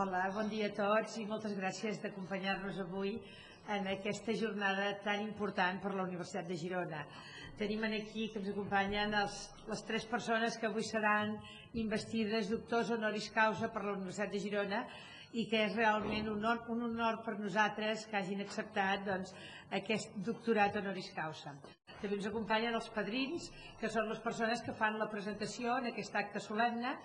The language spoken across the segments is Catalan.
Hola, bon dia a tots i moltes gràcies d'acompanyar-nos avui en aquesta jornada tan important per la Universitat de Girona. Tenim aquí que ens acompanyen els, les tres persones que avui seran investides doctors honoris causa per la Universitat de Girona i que és realment un honor, un honor per nosaltres que hagin acceptat doncs, aquest doctorat honoris causa. També ens acompanyen els padrins, que són les persones que fan la presentació en aquest acte solemne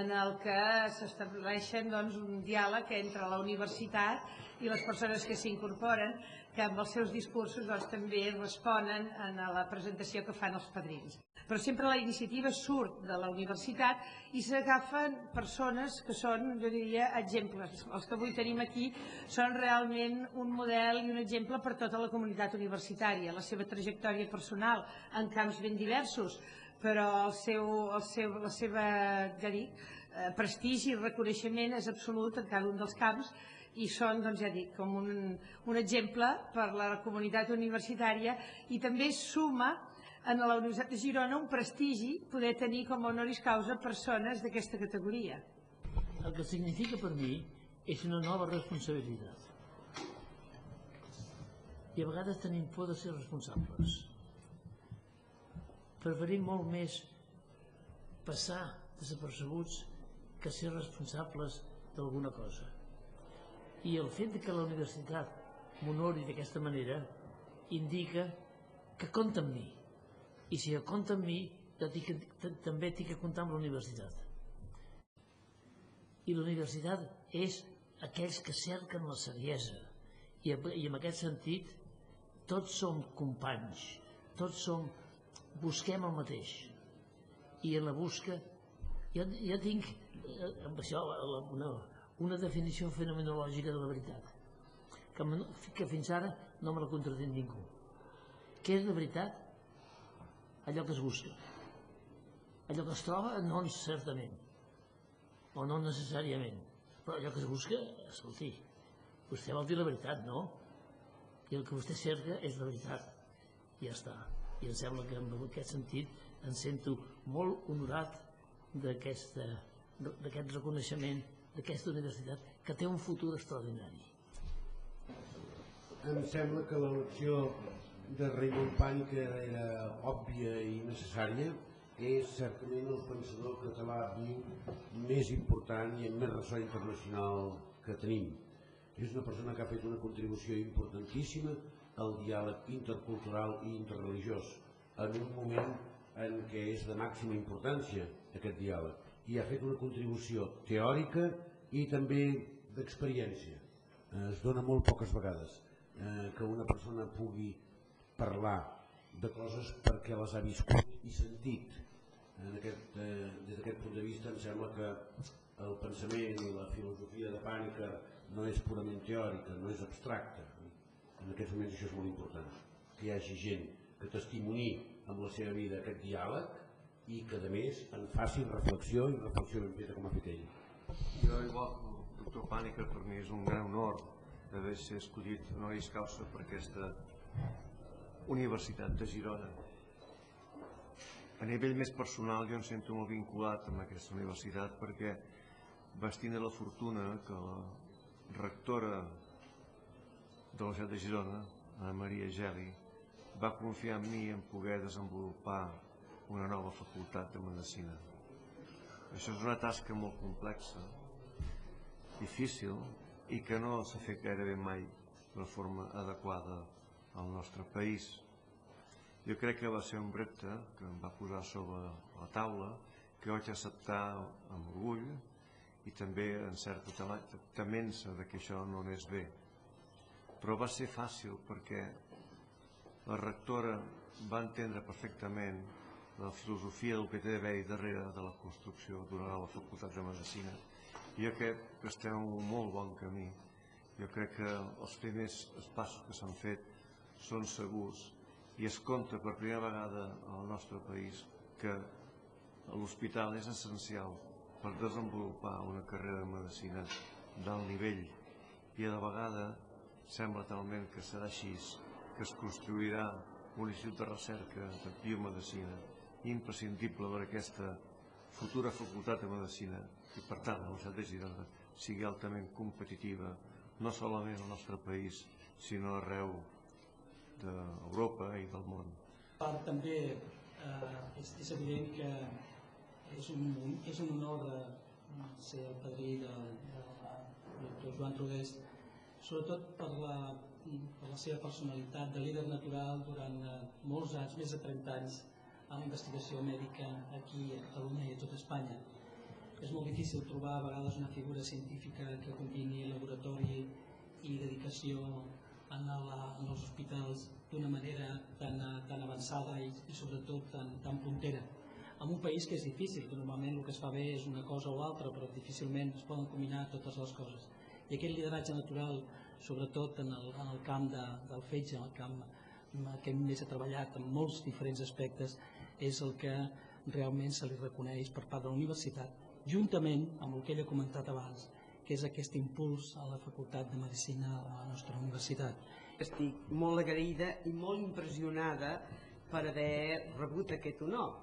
en el que s'estableixen doncs, un diàleg entre la universitat i les persones que s'incorporen, que amb els seus discursos doncs, també responen a la presentació que fan els padrins. Però sempre la iniciativa surt de la universitat i s'agafen persones que són, jo diria, exemples. Els que avui tenim aquí són realment un model i un exemple per tota la comunitat universitària, la seva trajectòria personal en camps ben diversos, però el seu, el seu, la seva ja dic, eh, prestigi i reconeixement és absolut en cada un dels camps i són, doncs ja dic, com un, un exemple per la comunitat universitària i també suma en la Universitat de Girona un prestigi poder tenir com a honoris causa persones d'aquesta categoria. El que significa per mi és una nova responsabilitat. I a vegades tenim por de ser responsables preferim molt més passar desapercebuts que ser responsables d'alguna cosa. I el fet que la universitat m'honori d'aquesta manera indica que compta amb mi. I si compta amb mi, també tinc que comptar amb la universitat. I la universitat és aquells que cerquen la seriesa. I, I en aquest sentit, tots som companys, tots som busquem el mateix i en la busca jo, jo tinc eh, amb això una, una definició fenomenològica de la veritat que, que fins ara no me la contradit ningú què és la veritat? Allò que es busca. Allò que es troba no certament. O no necessàriament. Però allò que es busca escolti vostè vol dir la veritat, no? i el que vostè cerca és la veritat. I ja està. I em sembla que en aquest sentit em sento molt honorat d'aquest reconeixement d'aquesta universitat que té un futur extraordinari. Em sembla que l'elecció de Raymond Pànica era òbvia i necessària és certament el pensador català viu més important i amb més ressò internacional que tenim. És una persona que ha fet una contribució importantíssima el diàleg intercultural i interreligiós en un moment en què és de màxima importància aquest diàleg i ha fet una contribució teòrica i també d'experiència. Eh, es dona molt poques vegades eh, que una persona pugui parlar de coses perquè les ha viscut i sentit. En aquest, eh, des d'aquest punt de vista em sembla que el pensament i la filosofia de Pànica no és purament teòrica, no és abstracta, en aquests moments això és molt important, que hi hagi gent que testimoni amb la seva vida aquest diàleg i que a més en faci reflexió i reflexió ben feta com ha fet ell. Jo igual que el doctor Pànica per mi és un gran honor d'haver ser escollit honoris causa per aquesta Universitat de Girona. A nivell més personal jo em sento molt vinculat amb aquesta universitat perquè vaig tindre la fortuna que la rectora de la Universitat de Girona, Ana Maria Geli, va confiar en mi en poder desenvolupar una nova facultat de Medicina. Això és una tasca molt complexa, difícil i que no s'ha fet gairebé mai de forma adequada al nostre país. Jo crec que va ser un repte que em va posar sobre la taula, que vaig acceptar amb orgull i també en certa temença de que això no anés bé però va ser fàcil perquè la rectora va entendre perfectament la filosofia del que té d'haver darrere de la construcció d'una nova facultat de Medicina. I jo crec que estem en un molt bon camí. Jo crec que els primers passos que s'han fet són segurs. I es compta per primera vegada al nostre país que l'hospital és essencial per desenvolupar una carrera de medicina d'alt nivell. I a la vegada sembla talment que serà així que es construirà un institut de recerca de biomedicina imprescindible per aquesta futura facultat de medicina. I per tant la Universitat de Girona sigui altament competitiva no solament al nostre país sinó arreu d'Europa i del món. part també eh, és, és evident que és un, és un honor eh, ser el padrí de, de, del doctor Joan Rodés, sobretot per la, per la seva personalitat de líder natural durant eh, molts anys, més de 30 anys, a la investigació mèdica aquí a Catalunya i a tot Espanya. És molt difícil trobar a vegades una figura científica que combini laboratori i dedicació en, la, en els hospitals d'una manera tan, tan avançada i, i sobretot tan, tan puntera. En un país que és difícil, que normalment el que es fa bé és una cosa o l'altra, però difícilment es poden combinar totes les coses. I aquest lideratge natural, sobretot en el, en el camp de, del fetge, en el camp que més ha treballat en molts diferents aspectes, és el que realment se li reconeix per part de la universitat, juntament amb el que ell ha comentat abans, que és aquest impuls a la Facultat de Medicina a la nostra universitat. Estic molt agraïda i molt impressionada per haver rebut aquest honor.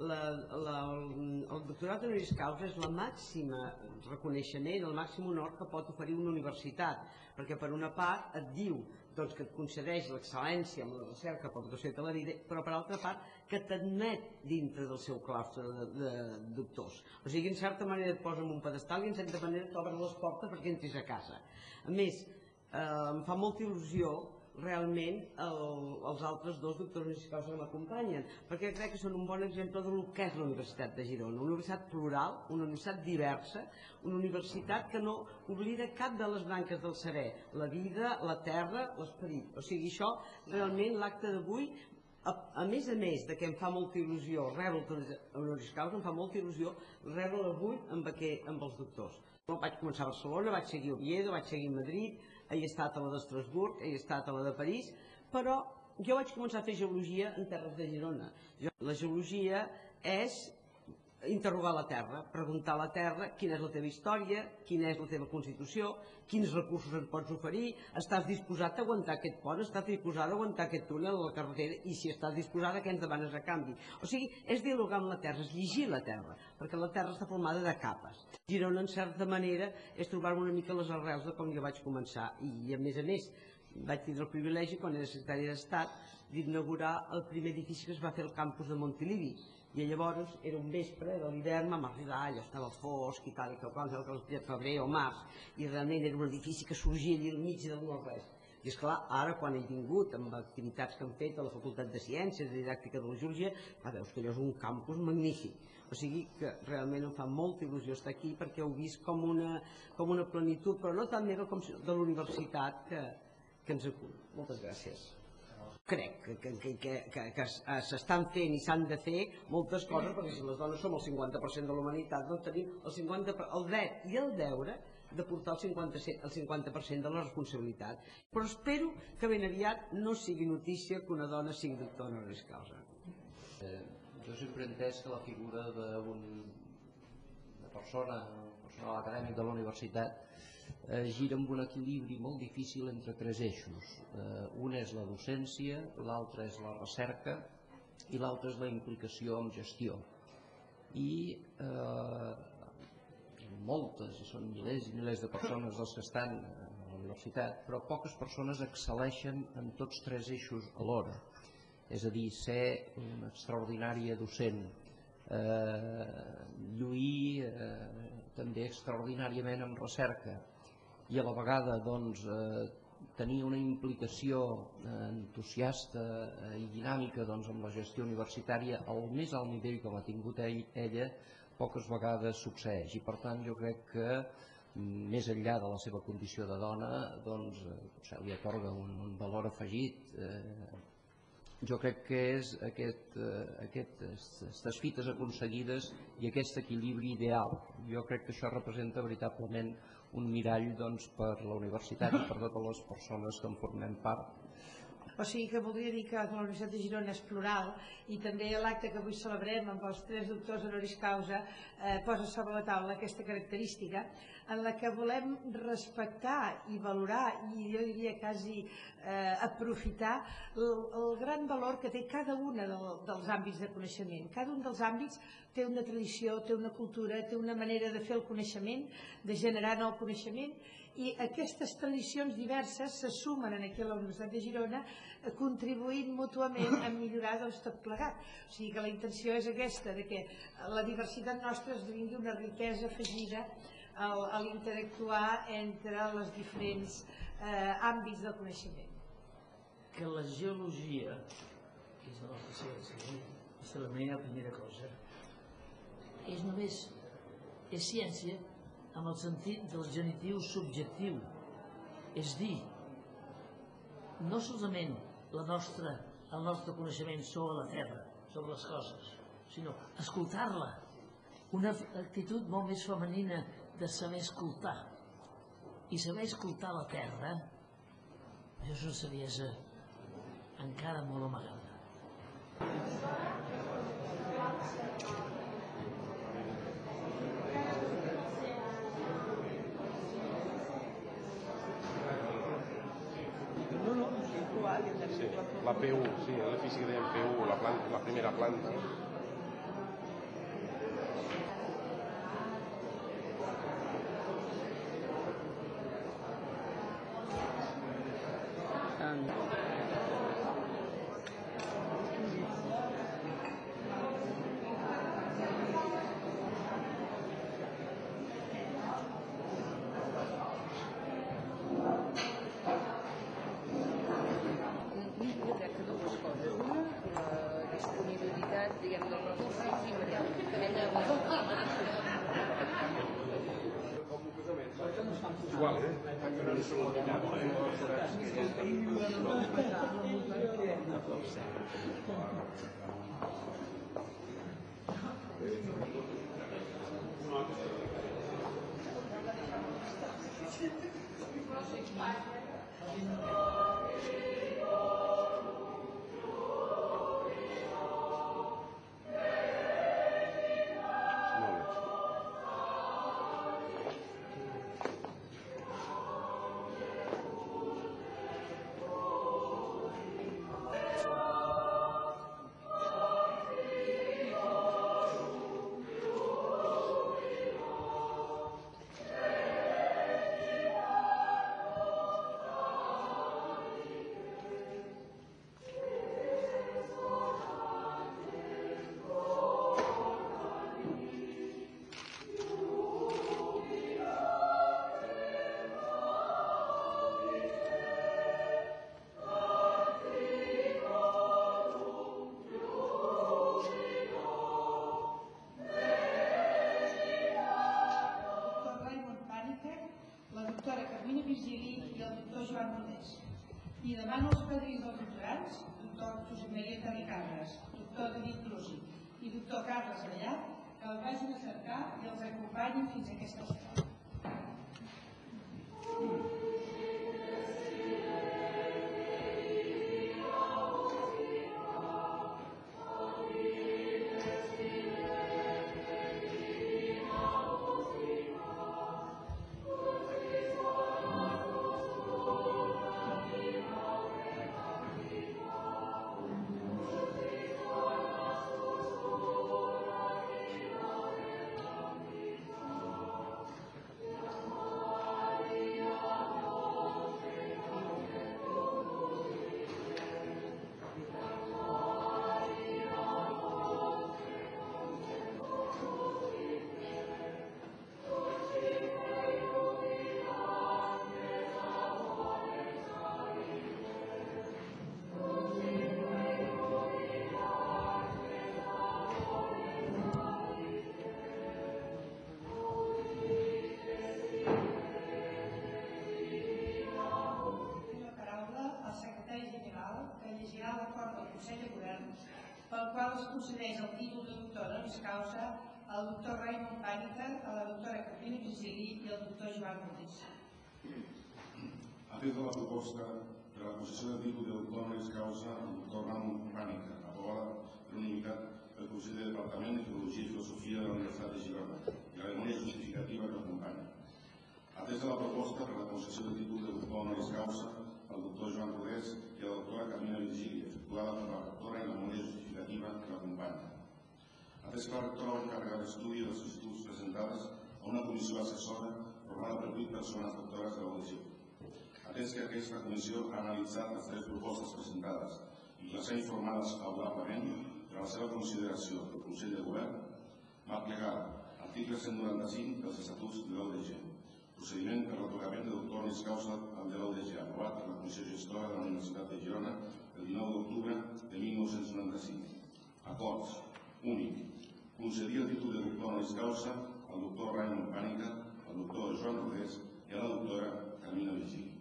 La, la, el doctorat honoris causa és la màxima reconeixement, el màxim honor que pot oferir una universitat, perquè per una part et diu doncs, que et concedeix l'excel·lència en la recerca per dotació de la vida, però per altra part que t'admet dintre del seu claustre de, de doctors. O sigui, en certa manera et posa en un pedestal i en certa manera t'obren les portes perquè entris a casa. A més, eh, em fa molta il·lusió realment el, els altres dos doctors universitaris que m'acompanyen, perquè crec que són un bon exemple del que és la Universitat de Girona, una universitat plural, una universitat diversa, una universitat que no oblida cap de les branques del serè, la vida, la terra, l'esperit. O sigui, això realment l'acte d'avui a, a més a més de que em fa molta il·lusió rebre honoris causa, em fa molta il·lusió rebre avui amb, aquest, amb els doctors. Vaig començar a Barcelona, vaig seguir a Oviedo, vaig seguir a Madrid, he estat a la d'Estrasburg, he estat a la de París, però jo vaig començar a fer geologia en terres de Girona. Jo, la geologia és interrogar la terra, preguntar a la terra quina és la teva història, quina és la teva constitució, quins recursos ens pots oferir, estàs disposat a aguantar aquest pont, estàs disposat a aguantar aquest túnel a la carretera i si estàs disposat a què ens demanes a canvi. O sigui, és dialogar amb la terra, és llegir la terra, perquè la terra està formada de capes. Girona, en certa manera, és trobar-me una mica les arrels de com jo vaig començar i, a més a més, vaig tindre el privilegi, quan era secretari d'Estat, d'inaugurar el primer edifici que es va fer al campus de Montilivi, i llavors era un vespre de l'hivern, vam arribar, allò estava fosc i tal, i que quan era el febrer o març, i realment era un edifici que sorgia allà al mig del no-res. I és clar, ara quan he vingut amb activitats que han fet a la Facultat de Ciències, de Didàctica de la Georgia, ah, veus que allò és un campus magnífic. O sigui que realment em fa molta il·lusió estar aquí perquè heu vist com una, com una plenitud, però no tan meva com de la universitat que, que ens acull. Moltes gràcies crec que, que, que, que, que, que s'estan fent i s'han de fer moltes coses perquè si les dones som el 50% de l'humanitat doncs tenim el, 50, el dret i el deure de portar el 50%, el 50 de la responsabilitat. Però espero que ben aviat no sigui notícia que una dona sigui doctor honoris causa. Eh, jo sempre he entès que la figura d'una persona, personal acadèmic de la universitat, eh, gira amb un equilibri molt difícil entre tres eixos. Eh, un és la docència, l'altre és la recerca i l'altre és la implicació en gestió. I eh, moltes, són milers i milers de persones dels que estan a la universitat, però poques persones excel·leixen en tots tres eixos alhora. És a dir, ser una extraordinària docent, eh, lluir eh, també extraordinàriament en recerca, i a la vegada doncs, eh, tenir una implicació eh, entusiasta eh, i dinàmica doncs, amb la gestió universitària al més alt nivell com ha tingut ell, ella poques vegades succeeix. I per tant jo crec que mm, més enllà de la seva condició de dona doncs, eh, potser li atorga un, un valor afegit eh, jo crec que és aquest, eh, aquest, aquestes fites aconseguides i aquest equilibri ideal. Jo crec que això representa veritablement un mirall doncs, per la universitat i per totes les persones que en formem part O sigui que voldria dir que la Universitat de Girona és plural i també l'acte que avui celebrem amb els tres doctors honoris causa eh, posa sobre la taula aquesta característica en la que volem respectar i valorar i jo diria quasi eh, aprofitar el, el gran valor que té cada una del, dels àmbits de coneixement. Cada un dels àmbits té una tradició, té una cultura, té una manera de fer el coneixement, de generar nou coneixement i aquestes tradicions diverses se sumen aquí a la Universitat de Girona eh, contribuint mútuament a millorar doncs, tot plegat. O sigui que la intenció és aquesta, de que la diversitat nostra esdevingui una riquesa afegida a l'interactuar entre els diferents eh, àmbits del coneixement. Que la geologia, que és la nostra ciència, és la meva primera cosa, és només és ciència amb el sentit del genitiu subjectiu. És dir, no solament la nostra, el nostre coneixement sobre la Terra, sobre les coses, sinó escoltar-la. Una actitud molt més femenina de saber escoltar. I saber escoltar la Terra, això és una saviesa encara molt amagada. Sí, la P1, sí, l'edifici que dèiem P1, la, planta, la primera planta. Doctor David Brusi i doctor Carles Gallat, que el vagin a cercar i els acompanyin fins a aquesta escola. Doctor Raimon Pànica, a la doctora Carmina Virgili i al doctor Joan Modés. Atès a la proposta per la concessió del títol de doctor honoris causa al doctor Ramon Pànica, aprovada per unanimitat pel Consell de Departament de Filologia i Filosofia de la Universitat de Girona i la memòria justificativa que l'acompanya. Atesa la proposta per la concessió del títol de doctor honoris causa al doctor Joan Rodés i a la doctora Carmina Virgili, efectuada per la rectora i la memòria justificativa que l'acompanya. Atès que la rectora va encarregar l'estudi de les sol·licituds presentades a una comissió assessora formada per vuit persones doctores de l'audició. Atès que aquesta comissió ha analitzat les tres propostes presentades i les ha informades favorablement per la seva consideració del Consell de Govern, marc legal, article 195 dels Estatuts de l'ODG, procediment per l'atorgament de doctor honoris causa al de l'ODG, aprovat per la Comissió Gestora de la Universitat de Girona el 19 d'octubre de 1995. Acords. Únic. Concedir el títol de doctor honoris causa al doctor Raimon Pànica, al doctor Joan Rodés i a la doctora Carmina Virgili.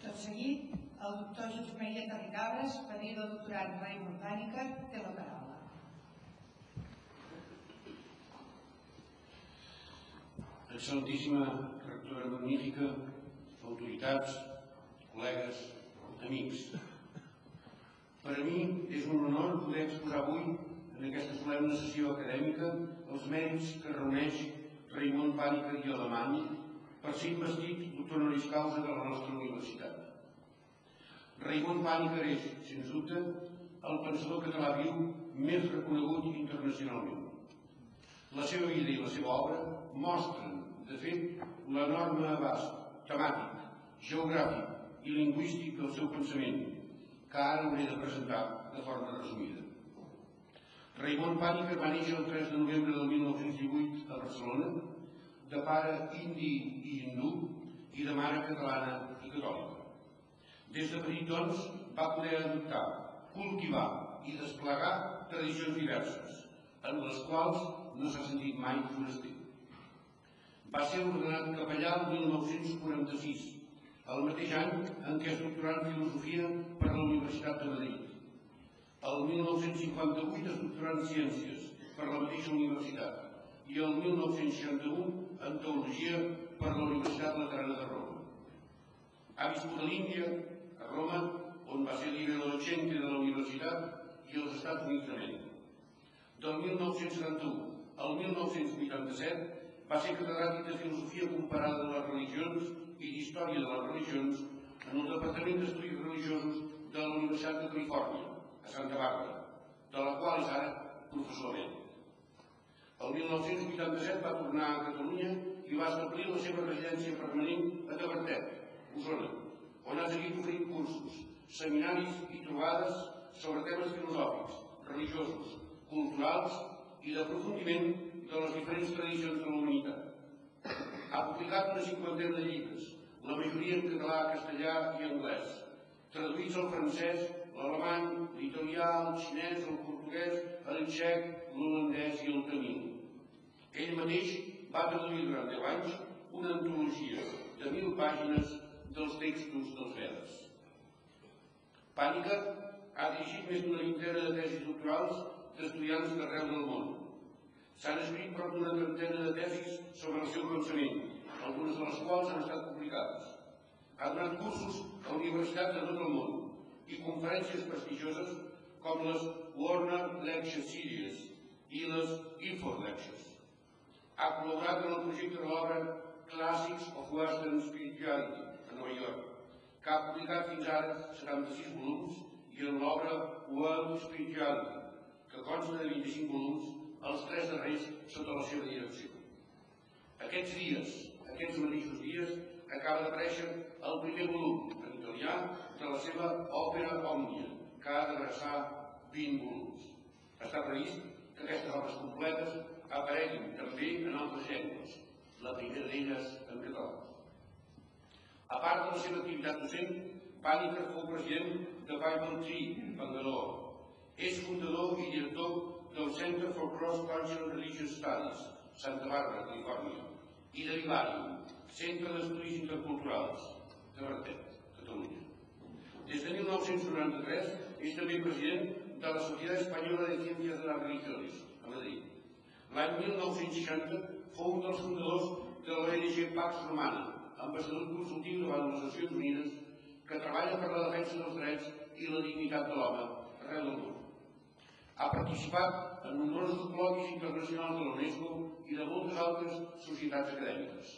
Tot seguit, el doctor Just Maria Terricabres, padrí del doctorat Raimon Pànica, té la paraula. Excelentíssima rectora magnífica, autoritats, col·legues, amics. Per a mi és un honor poder exposar avui en aquesta solemne sessió acadèmica els mèrits que reuneix Raimon Pànica i Alemany per ser investit doctor honoris causa de la nostra universitat. Raimon Pànica és, sens dubte, el pensador català viu més reconegut internacionalment. La seva vida i la seva obra mostren, de fet, l'enorme abast temàtic, geogràfic i lingüístic del seu pensament, que ara hauré de presentar de forma resumida. Raimon Pànica va néixer el 3 de novembre del 1918 a Barcelona, de pare indi i hindú i de mare catalana i catòlica. Des de petit, doncs, va poder adoptar, cultivar i desplegar tradicions diverses, en les quals no s'ha sentit mai foraster. Va ser ordenat capellà el 1946, el mateix any en què es doctorà en Filosofia per la Universitat de Madrid. El 1958 es doctorà en Ciències per la mateixa universitat i el 1961 en Teologia per la Universitat Laterana de Roma. Ha viscut a l'Índia, a Roma, on va ser líder docente de la universitat i als Estats Units d'Amèrica. Del 1971 al 1987 va ser catedràtic de Filosofia Comparada de les Religions i d'Història de les Religions en el Departament d'Estudis Religiosos de la Universitat de Califòrnia, a Santa Bàrbara, de la qual és ara professor emèrit. El 1987 va tornar a Catalunya i va establir la seva residència permanent a Tavertet, Osona, on ha seguit oferint cursos, seminaris i trobades sobre temes filosòfics, religiosos, culturals i d'aprofundiment de les diferents tradicions de la humanitat. Ha publicat una cinquantena de llibres, la majoria en català, castellà i anglès, traduïts al francès, l'alemany, l'italià, el xinès, el portuguès, el txec, l'holandès i el tamil. Ell mateix va traduir durant 10 anys una antologia de mil pàgines dels textos dels Vedes. Pànica ha dirigit més d'una vintena de tesis doctorals d'estudiants d'arreu del món. S'han escrit prop d'una trentena de tesis sobre el seu pensament, algunes de les quals han estat publicades. Ha donat cursos a universitats de tot el món i conferències prestigioses com les Warner Lecture Series i les Ilford Lectures. Ha col·laborat en el projecte de l'obra Classics of Western Spirituality a Nova York, que ha publicat fins ara 76 volums i en l'obra World Spirituality, que consta de 25 volums, els tres darrers sota la seva direcció. Aquests dies, aquests mateixos dies, acaba d'aparèixer el primer volum, en italià, de la seva òpera Òmnia, que ha d'adreçar 20 volums. Està previst que aquestes obres completes apareguin també en altres llengües, la primera d'elles en català. A part de la seva activitat docent, Pànica fou president de Bible Tree, Bangalore. És fundador i director del Center for Cross-Cultural Religious Studies, Santa Bàrbara, Califòrnia, i de l'Hivàrium, Centre d'Estudis Interculturals, de Bertet, Catalunya. Des de 1993 és també president de la Societat Espanyola de Ciències de les Religiones, a Madrid. L'any 1960 fou un dels fundadors de l'ONG Pax Romana, ambaixador consultiu davant les Nacions Unides, que treballa per la defensa dels drets i la dignitat de l'home arreu del món. Ha participat en nombrosos col·loquis internacionals de la UNESCO i de moltes altres societats acadèmiques.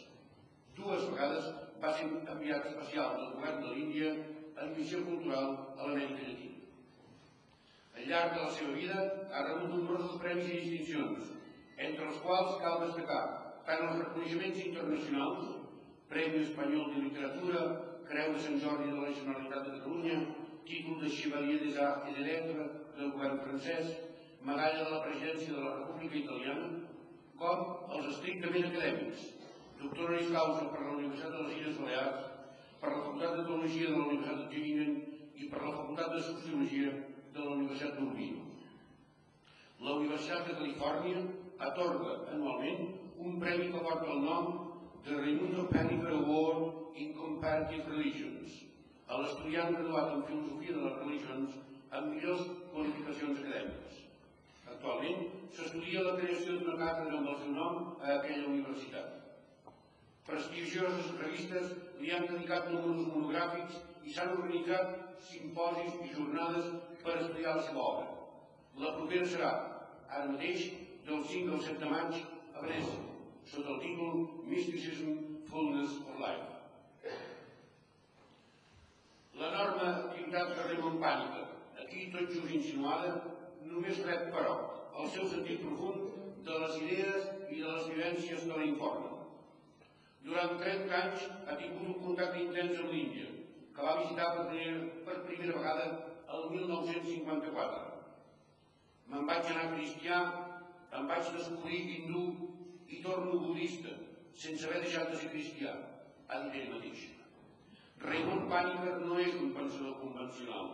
Dues vegades va ser enviat especial del govern de l'Índia en missió cultural a l'Amèrica Llatina. Al llarg de la seva vida ha rebut nombrosos premis i distincions, entre els quals cal destacar tant els reconeixements internacionals, Premi Espanyol de Literatura, Creu de Sant Jordi de la Generalitat de Catalunya, títol de Chevalier des Arts et des Lettres del govern francès, medalla de la presidència de la República Italiana, com els estrictament acadèmics, doctor honoris causa per la Universitat de les Illes Balears, per la Facultat de Teologia de la Universitat de Tübingen i per la Facultat de Sociologia de la Universitat d'Urbino. La Universitat de Califòrnia atorga anualment un premi que porta el nom de Raimundo Panifer Award in Comparative Religions, a l'estudiant graduat en Filosofia de les Religions amb millors qualificacions acadèmiques. Actualment s'estudia la creació d'una càtedra amb el seu nom a aquella universitat. Prestigioses revistes li han dedicat números monogràfics i s'han organitzat simposis i jornades per estudiar la seva obra. La propera serà, ara mateix, del 5 al 7 de maig a Venècia, sota el títol Mysticism, Fullness of Life. L'enorme activitat de Raymond Pànica, aquí tot just insinuada, només rep, però, el seu sentit profund de les idees i de les vivències que la informen. Durant 30 anys ha tingut un contacte intens amb l'Índia, que va visitar per primera, per primera vegada el 1954. Me'n vaig anar cristià, em vaig descobrir hindú i torno budista, sense haver deixat de ser cristià, ha dit ell mateix. Raymond Paniker no és un pensador convencional,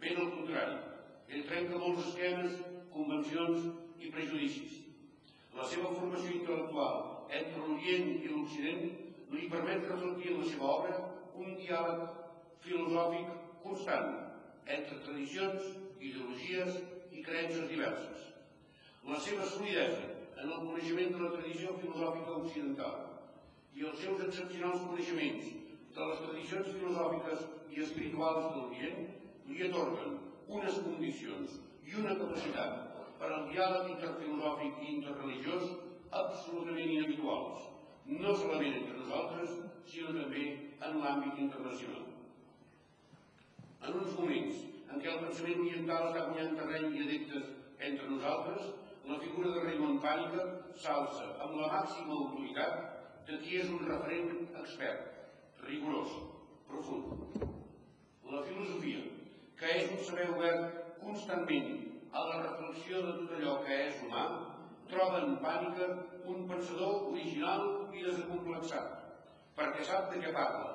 ben al contrari, ell trenca molts esquemes, convencions i prejudicis. La seva formació intel·lectual entre l'Orient i l'Occident li permet reflectir en la seva obra un diàleg filosòfic constant entre tradicions, ideologies i creences diverses. La seva solidesa en el coneixement de la tradició filosòfica occidental i els seus excepcionals coneixements de les tradicions filosòfiques i espirituals de l'Orient li atorguen unes condicions i una capacitat per al diàleg interfilosòfic i interreligiós absolutament inhabituals, no solament entre nosaltres, sinó també en l'àmbit internacional. En uns moments en què el pensament oriental està guanyant terreny i adeptes entre nosaltres, la figura de Raymond Pànica s'alça amb la màxima autoritat de qui és un referent expert, rigorós, profund. La filosofia, que és un saber obert constantment a la reflexió de tot allò que és humà, troba en Pànica un pensador original i desacomplexat, perquè sap de què parla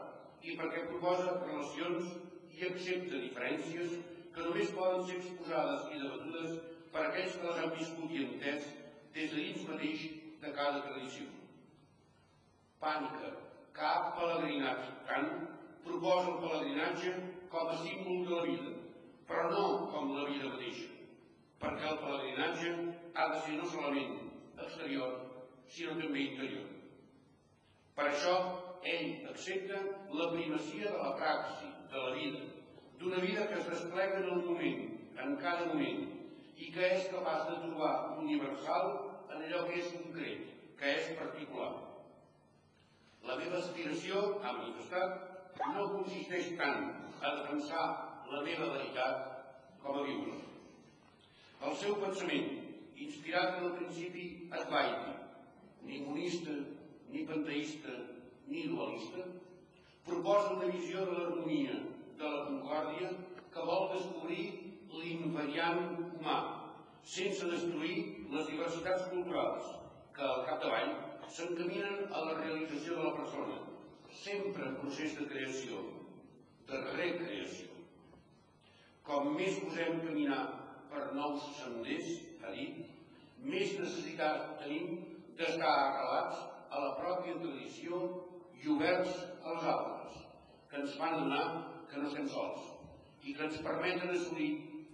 i perquè proposa relacions i accepta diferències que només poden ser exposades i debatudes per aquells que les han viscut i entès des de dins mateix de cada tradició. Pànica, cap pelegrinatge, tant proposa el pelegrinatge com a símbol de la vida, però no com la vida mateixa, perquè el pelegrinatge ha de ser no solament exterior, sinó també interior. Per això, ell accepta la primacia de la praxi, de la vida, d'una vida que es desplega en el moment, en cada moment, i que és capaç de trobar universal en allò que és concret, que és particular. La meva aspiració, ha manifestat, no consisteix tant a defensar la meva veritat com a viure. El seu pensament, inspirat en el principi advaiti, ni monista, ni panteista, ni dualista, proposa una visió de l'harmonia, de la concòrdia, que vol descobrir l'invariant humà, sense destruir les diversitats culturals, que al capdavall s'encaminen a la realització de la persona, sempre en procés de creació, de recreació. Com més posem caminar per nous senders, ha dit, més necessitat tenim d'estar arrelats a la pròpia tradició i oberts als altres, que ens fan donar que no estem sols i que ens permeten assolir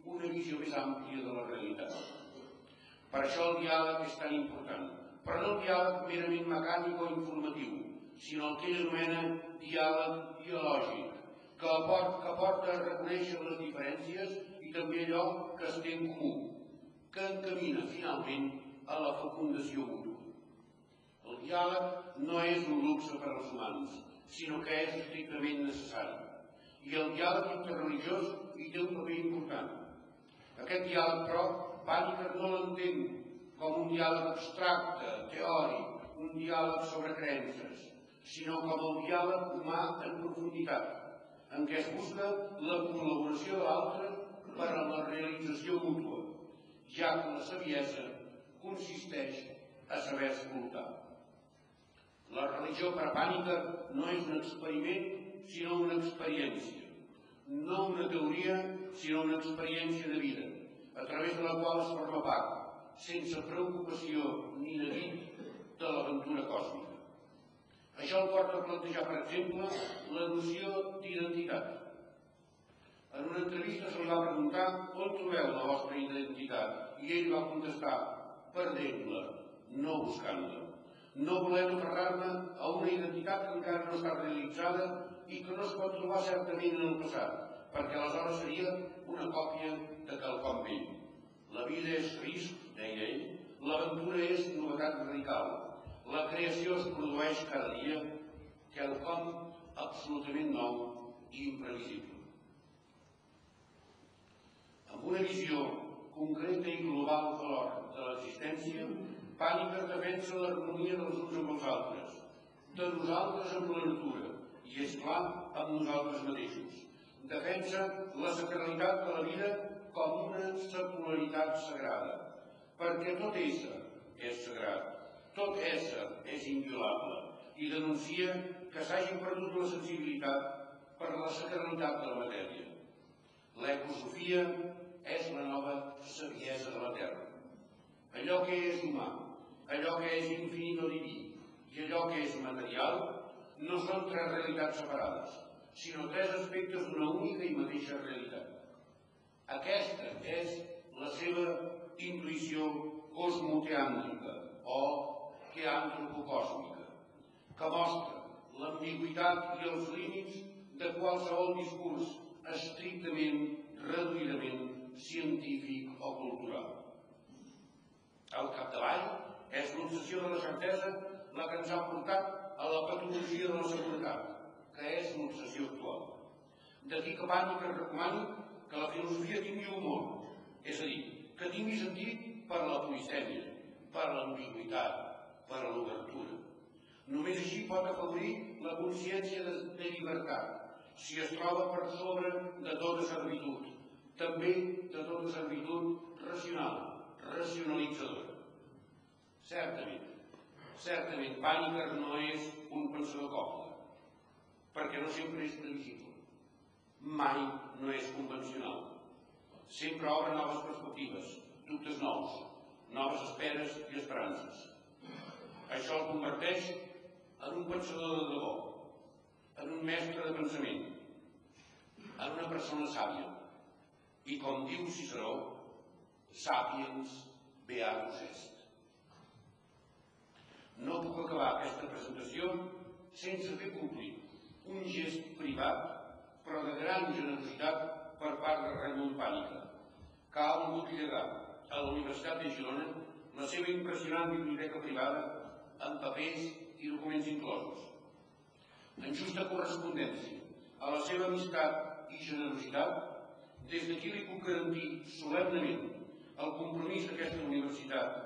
una visió més àmplia de la realitat. Per això el diàleg és tan important, però no el diàleg merament mecànic o informatiu, sinó el que ell anomena diàleg dialògic, que aporta, a reconèixer les diferències i també allò que es té en comú, que encamina finalment a la fecundació mútua. El diàleg no és un luxe per als humans, sinó que és estrictament necessari. I el diàleg interreligiós hi té un paper important. Aquest diàleg, però, Pàniker no l'entén com un diàleg abstracte, teòric, un diàleg sobre creences, sinó com el diàleg humà en profunditat, en què es busca la col·laboració de l'altre per a la realització mútua, ja que la saviesa consisteix a saber escoltar. La religió per a Pàniker no és un experiment, sinó una experiència. No una teoria, sinó una experiència de vida, a través de la qual es forma part, sense preocupació ni neguit, de l'aventura còsmica. Això el porta a plantejar, per exemple, la noció d'identitat. En una entrevista se li va preguntar on trobeu la vostra identitat i ell va contestar perdent-la, no buscant-la. No volem aferrar-me a una identitat que encara no està realitzada i que no es pot trobar certament en el passat, perquè aleshores seria una còpia de quelcom vell. La vida és risc, deia ell, l'aventura és novetat radical, la creació es produeix cada dia, quelcom absolutament nou i imprevisible. Amb una visió concreta i global l'ordre de l'existència, Pàniker defensa l'harmonia dels uns amb els altres, de nosaltres amb la natura, i és clar, amb nosaltres mateixos. Defensa la sacralitat de la vida com una secularitat sagrada, perquè tot ésser és sagrat, tot ésser és inviolable, i denuncia que s'hagi perdut la sensibilitat per la sacralitat de la matèria. L'ecosofia és la nova saviesa de la Terra. Allò que és humà, allò que és infinit o diví i allò que és material no són tres realitats separades, sinó tres aspectes d'una única i mateixa realitat. Aquesta és la seva intuïció cosmoteàntrica o teàntropocòsmica, que mostra l'ambigüitat i els límits de qualsevol discurs estrictament, reduïdament científic o cultural. Al capdavall és l'obsessió de la certesa la que ens ha portat a la patologia de la seguretat, que és l'obsessió actual. D'aquí que Pànic recomani que la filosofia tingui humor, és a dir, que tingui sentit per la polisèmia, per l'ambigüitat, per a l'obertura. Només així pot afavorir la consciència de, de llibertat, si es troba per sobre de tota servitud, també de tota servitud racional, racionalitzadora. Certament, certament, Pàniker no és un pensador còmode, perquè no sempre és previsible. Mai no és convencional. Sempre obre noves perspectives, dubtes nous, noves esperes i esperances. Això el converteix en un pensador de debò, en un mestre de pensament, en una persona sàvia. I com diu Ciceró, sapiens beatus est. No puc acabar aquesta presentació sense fer complir un gest privat, però de gran generositat per part de Raimon Pànica, que ha volgut llegar a la Universitat de Girona la seva impressionant biblioteca privada amb papers i documents inclosos. En justa correspondència a la seva amistat i generositat, des d'aquí li puc garantir solemnament el compromís d'aquesta universitat,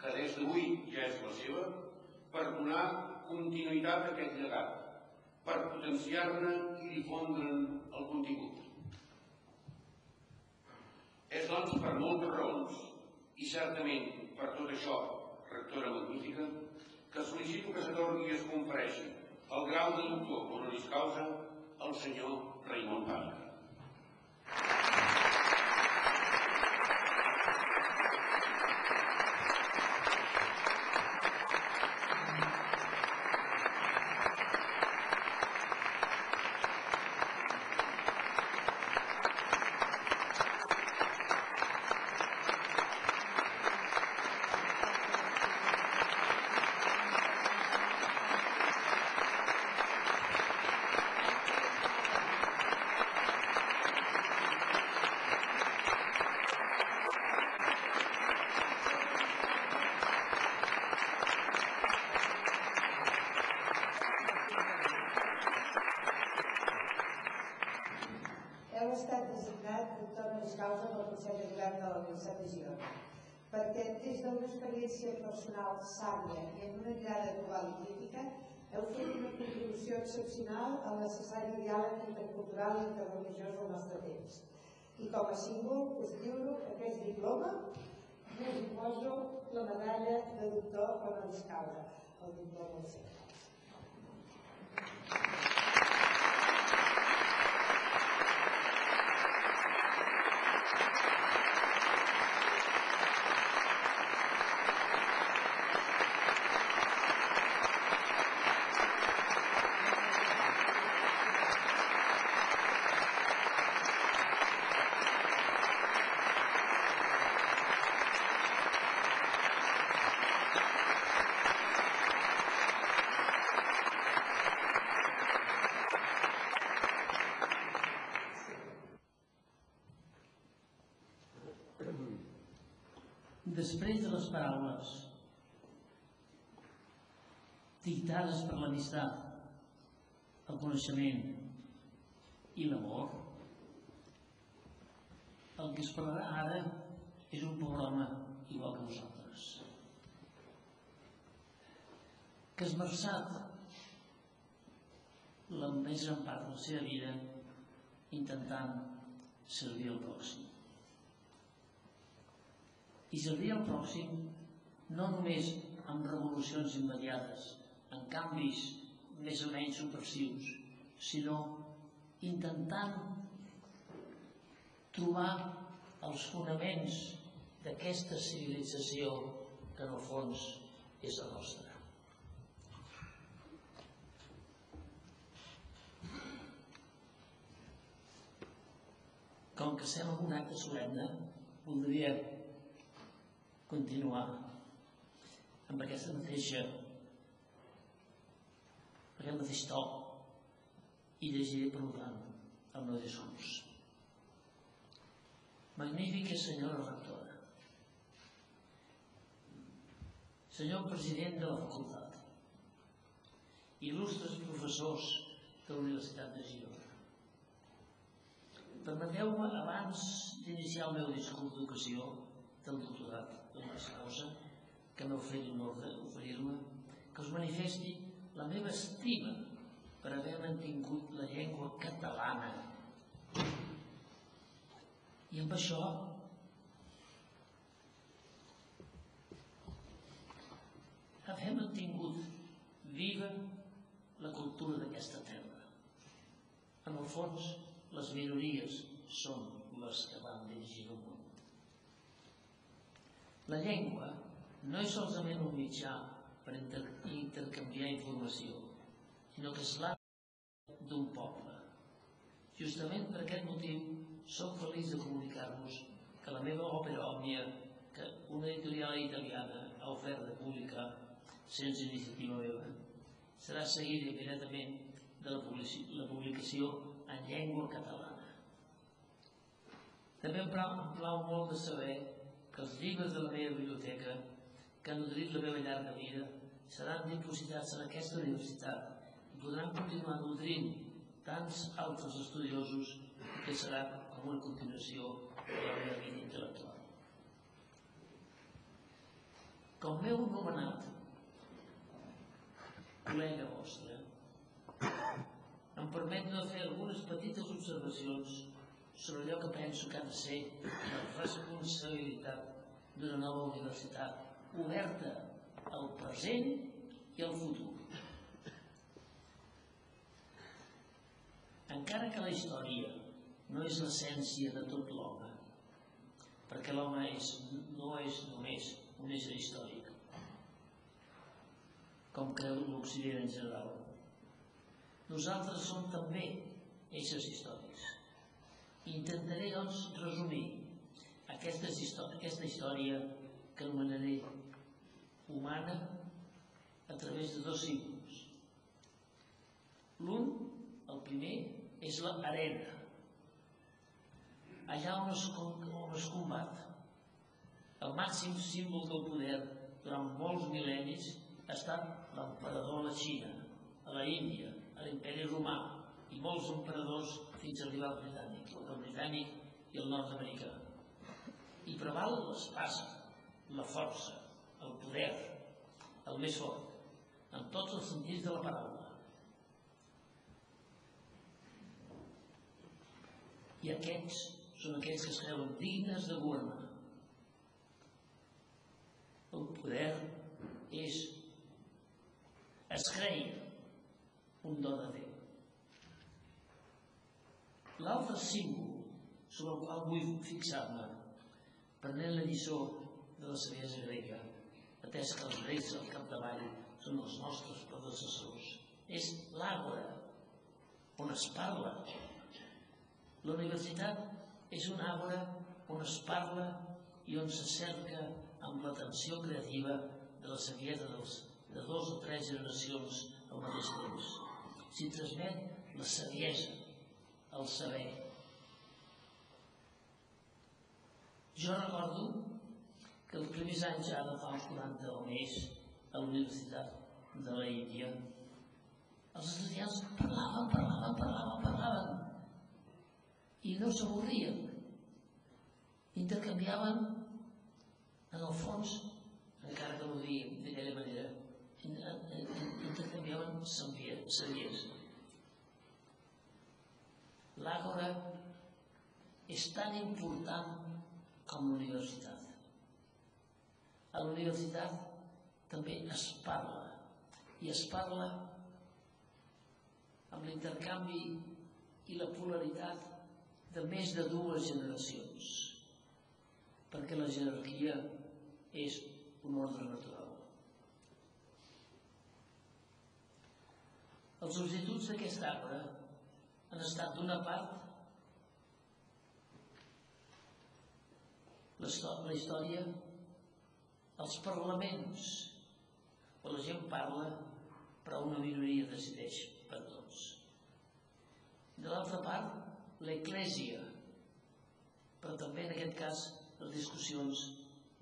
que des d'avui ja és la seva, per donar continuïtat a aquest llegat, per potenciar-ne i difondre'n el contingut. És doncs per moltes raons, i certament per tot això, rectora magnífica, que sol·licito que s'atorgui i es confereixi el grau de doctor honoris causa al senyor Raimon Pànica. causa del Consell de Govern de la Universitat de Girona perquè des d'una experiència personal sàvia i amb una mirada global i crítica heu fet una contribució excepcional al necessari diàleg intercultural i interreligiós del nostre temps. I com a símbol us lliuro aquest diploma i us poso la medalla de doctor per la discaure, el diploma del centre. Thank you. Després de les paraules dictades per l'amistat, el coneixement i l'amor, el que es parlarà ara és un programa igual que vosaltres. Que esmerçat la més gran part de la seva vida intentant servir el pròxim. I servir al pròxim no només amb revolucions immediates, en canvis més o menys subversius, sinó intentant trobar els fonaments d'aquesta civilització que en el fons és la nostra. Com que estem en un acte solemne, voldria continuar amb aquesta mateixa aquest mateix to i llegiré per tant el meu discurs. Magnífica senyora rectora, senyor president de la facultat, il·lustres professors de la Universitat de Girona, permeteu-me abans d'iniciar el meu discurs d'educació del doctorat la causa que m'heu fet l'honor d'oferir-me, que us manifesti la meva estima per haver mantingut la llengua catalana. I amb això haver mantingut viva la cultura d'aquesta terra. En el fons, les minories són les que van dirigir el. La llengua no és solament un mitjà per inter intercanviar informació, sinó que és l'art d'un poble. Justament per aquest motiu soc feliç de comunicar-vos que la meva òpera òmnia, que una editorial italiana ha ofert de publicar sense iniciativa meva, serà seguida immediatament de la, la publicació en llengua catalana. També em plau molt de saber que els llibres de la meva biblioteca que han nodrit la meva llarga vida seran dipositats en aquesta universitat i podran continuar nodrint tants altres estudiosos que serà com una continuació de la meva vida intel·lectual. Com m'heu nomenat col·lega vostre, em permet de fer algunes petites observacions sobre allò que penso que ha de ser la responsabilitat d'una nova universitat oberta al present i al futur. Encara que la història no és l'essència de tot l'home, perquè l'home és, no és només un ésser històric, com creu l'Occident en general. Nosaltres som també éssers històrics. Intentaré, doncs, resumir aquesta, aquesta història que anomenaré humana a través de dos símbols. L'un, el primer, és l'arena, allà on es, on es combat. El màxim símbol del poder durant molts mil·lennis ha estat l'emperador a la Xina, a la Índia, a l'imperi romà i molts emperadors fins a arribar al el britànic i el nord-americà. I preval l'espasa, la força, el poder, el més fort, en tots els sentits de la paraula. I aquests són aquells que es creuen dignes de governar. El poder és es creia un do de Déu. L'altre símbol sobre el qual vull fixar-me, prenent la lliçó de la saviesa grega, atès que els reis al capdavall són els nostres predecessors, és l'àgora on es parla. La universitat és una àgora on es parla i on se cerca amb l'atenció creativa de la saviesa dels, de dos o tres generacions al mateix temps. S'hi transmet la saviesa, el saber. Jo recordo que els primers anys, ara fa uns 40 o més, a la Universitat de la Índia, els estudiants parlaven, parlaven, parlaven, parlaven i no s'avorrien. Intercanviaven, en el fons, encara que no ho diguin d'aquella manera, intercanviaven savies. L'àgora és tan important com la universitat. A la universitat també es parla, i es parla amb l'intercanvi i la polaritat de més de dues generacions, perquè la jerarquia és un ordre natural. Els substituts d'aquest arbre han estat d'una part la història, els parlaments, on la gent parla però una minoria decideix per tots. De l'altra part, l'Eclèsia, però també en aquest cas les discussions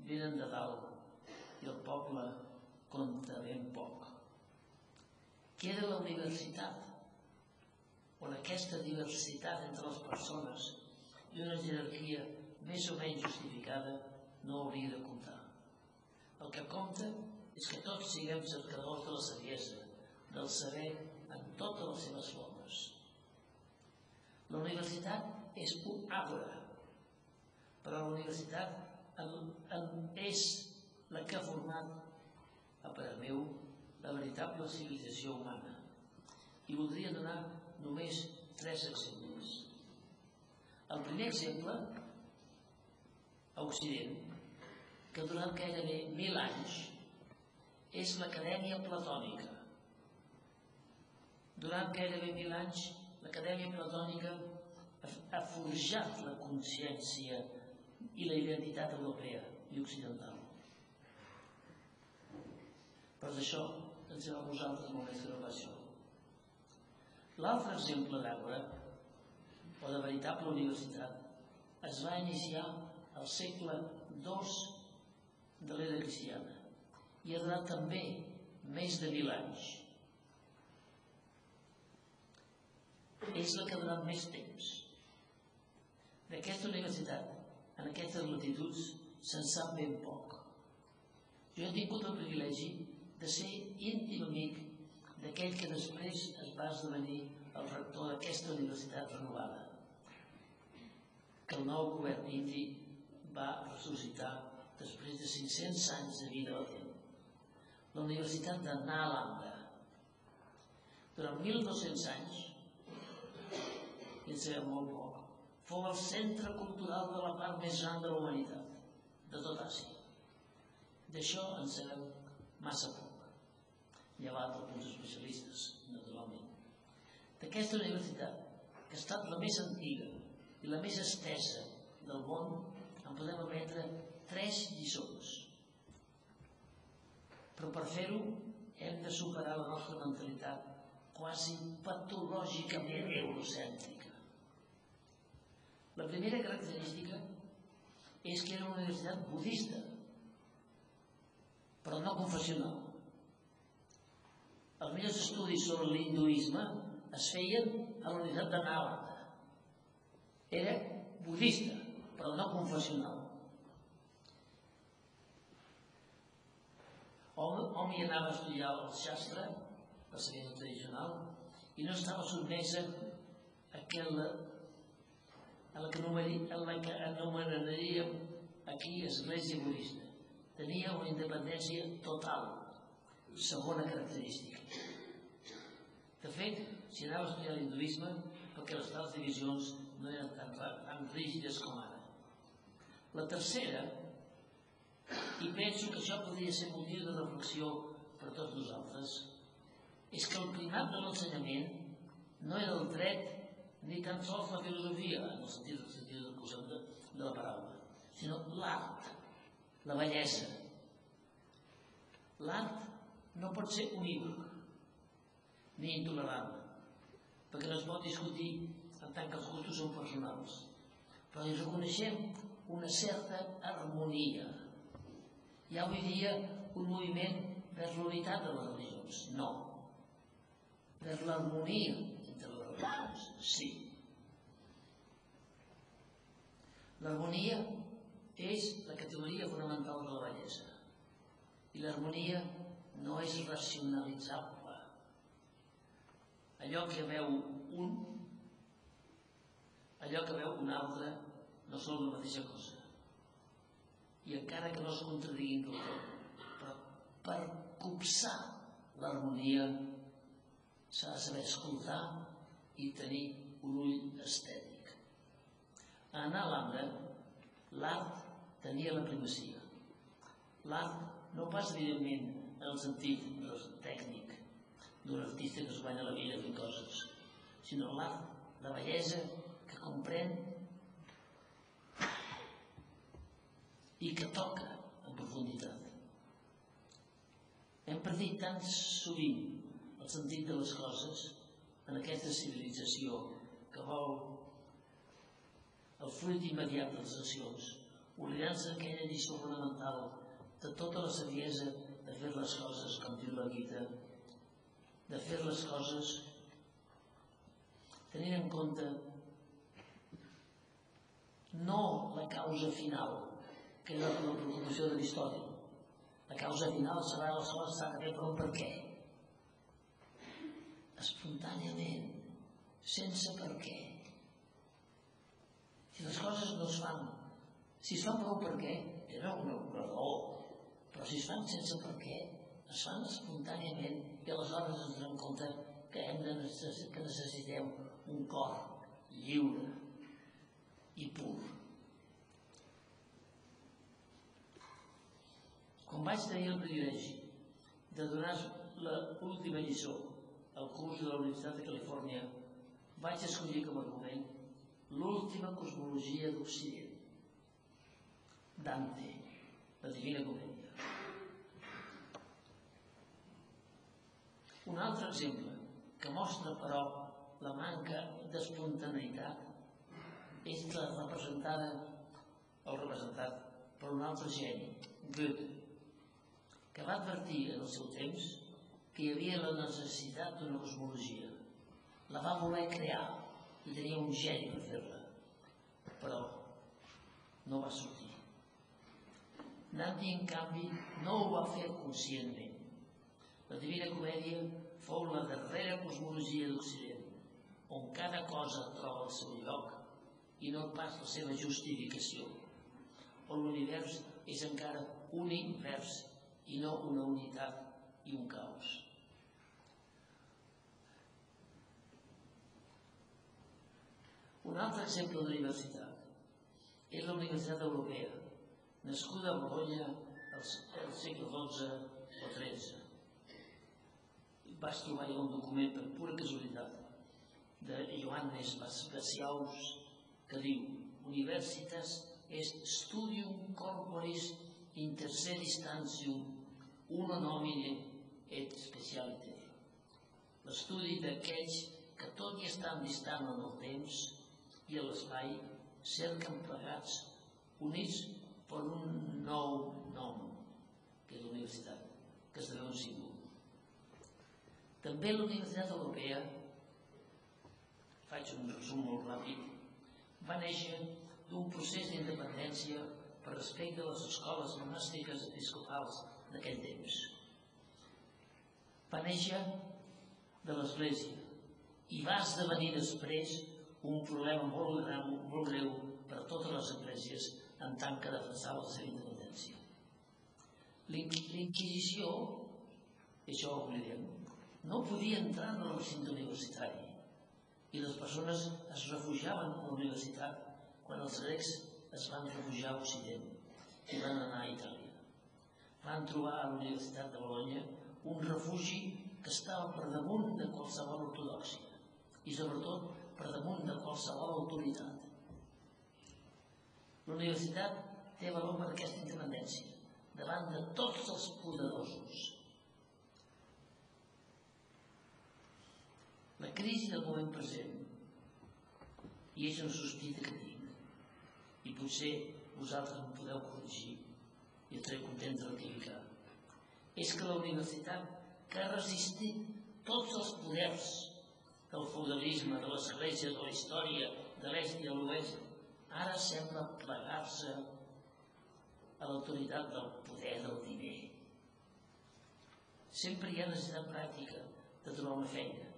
venen de dalt i el poble compta ben poc. Queda la universitat, on aquesta diversitat entre les persones i una jerarquia més o menys justificada no hauria de comptar. El que compta és que tots siguem cercadors de la saviesa, del saber en totes les seves formes. La universitat és un arbre, però la universitat és la que ha format, a parer meu, la veritable civilització humana. I voldria donar només tres exemples. El primer exemple, a Occident, que durant gairebé mil anys és l'Acadèmia Platònica. Durant gairebé mil anys, l'Acadèmia Platònica ha forjat la consciència i la identitat europea i occidental. Per això ens a vosaltres molt més que això. L'altre exemple d'Àgora, o de veritable universitat, es va iniciar al segle II de l'era cristiana i ha durat també més de mil anys. És la que ha durat més temps. D'aquesta universitat, en aquestes latituds, se'n sap ben poc. Jo he tingut el privilegi de ser íntim amic d'aquell que després es va esdevenir el rector d'aquesta universitat renovada, que el nou govern indi va ressuscitar després de 500 anys de vida latent. La Universitat de Nalanda. Durant 1.200 anys, i en sabem molt poc, fou el centre cultural de la part més gran de la humanitat, de tot Àsia. D'això en sabem massa poc llevat alguns especialistes, naturalment. D'aquesta universitat, que ha estat la més antiga i la més estesa del món, en podem aprendre tres lliçons. Però per fer-ho hem de superar la nostra mentalitat quasi patològicament eurocèntrica. La primera característica és que era una universitat budista, però no confessional. Els millors estudis sobre l'hinduisme es feien a la Universitat de Nalanda. Era budista, però no confessional. Hom, hom hi anava a estudiar el xastre, la saviesa tradicional, i no estava sotmesa a aquella a la que, anomeni- a la que anomenaríem aquí església budista. Tenia una independència total, segona característica. De fet, s'hi anava a estudiar l'hinduisme perquè les tals divisions no eren tan, tan rígides com ara. La tercera, i penso que això podria ser motiu de reflexió per tots nosaltres, és que el primat de l'ensenyament no era el dret ni tan sols la filosofia, en el sentit, el sentit del de, de la paraula, sinó l'art, la bellesa. L'art no pot ser unívoc ni intolerant, perquè no es pot discutir en tant que els gustos són personals, però hi reconeixem una certa harmonia. Hi ha avui dia un moviment vers l'unitat de les religions? No. Vers l'harmonia entre les religions? Sí. L'harmonia és la categoria fonamental de la bellesa. I l'harmonia no és racionalitzable. Allò que veu un, allò que veu un altre, no són la mateixa cosa. I encara que no es contradiguin tot, però per copsar l'harmonia s'ha de saber escoltar i tenir un ull estètic. A anar a l'Ambra, l'art tenia la primacia. L'art no pas, evidentment, en el sentit doncs, tècnic d'un artista que es guanya la vida fent coses, sinó l'art, la bellesa que comprèn i que toca en profunditat. Hem perdit tan sovint el sentit de les coses en aquesta civilització que vol el fruit immediat de les accions, oblidant-se d'aquella lliçó fonamental de tota la saviesa de fer les coses, com diu la Gita, de fer les coses tenint en compte no la causa final, que és la, preocupació d'Aristòtil. La causa final serà les coses s'han de fer per un per què. Espontàniament, sense per què. Si les coses no es fan, si es fan per un per què, una, una raó, però si es fan sense per què, es fan espontàniament i aleshores ens donem compte que, hem de necess que necessitem un cor lliure i pur. Quan vaig tenir el privilegi de donar l'última lliçó al curs de la Universitat de Califòrnia, vaig escollir com a argument l'última cosmologia d'Occident, Dante, la Divina Comèdia. Un altre exemple que mostra, però, la manca d'espontaneïtat és la representada o representat per un altre geni, Goethe, que va advertir en el seu temps que hi havia la necessitat d'una cosmologia. La va voler crear i tenia un geni per fer-la, però no va sortir. Dante, en canvi, no ho va fer conscientment. La Divina Comèdia fou la darrera cosmologia d'Occident, on cada cosa troba el seu lloc i no pas la seva justificació, on l'univers és encara un invers i no una unitat i un caos. Un altre exemple d'universitat és la Universitat Europea, nascuda a Bologna al segle XII o XIII. Vaig trobar un document per pura casualitat de Johannes Vespasiaus que diu Universitas est studium corporis inter se distantium uno nomine et specialite. L'estudi d'aquells que tot i estan distant en el temps i a l'espai cerquen plegats, units per un nou nom, que és la universitat, que esdevé un símbol. També la Universitat Europea, faig un resum molt ràpid, va néixer d'un procés d'independència per respecte a les escoles monàstiques episcopals d'aquell temps. Va néixer de l'Església i va esdevenir després un problema molt greu, molt greu per a totes les esglésies en tant que defensava la seva independència. L'Inquisició, això ho oblidem, no podia entrar en el recinte universitari i les persones es refugiaven a la universitat quan els grecs es van refugiar a Occident i van anar a Itàlia. Van trobar a la Universitat de Bologna un refugi que estava per damunt de qualsevol ortodoxia i sobretot per damunt de qualsevol autoritat. La universitat té valor per aquesta independència davant de tots els poderosos. La crisi del moment present. I és una sospita que tinc. I potser vosaltres em podeu corregir. I estaré content de rectificar és que la universitat que ha resistit tots els poders del feudalisme, de l'església, de la història, de l'est i de l'oest, ara sembla plegar-se a l'autoritat del poder del diner. Sempre hi ha necessitat pràctica de trobar una feina,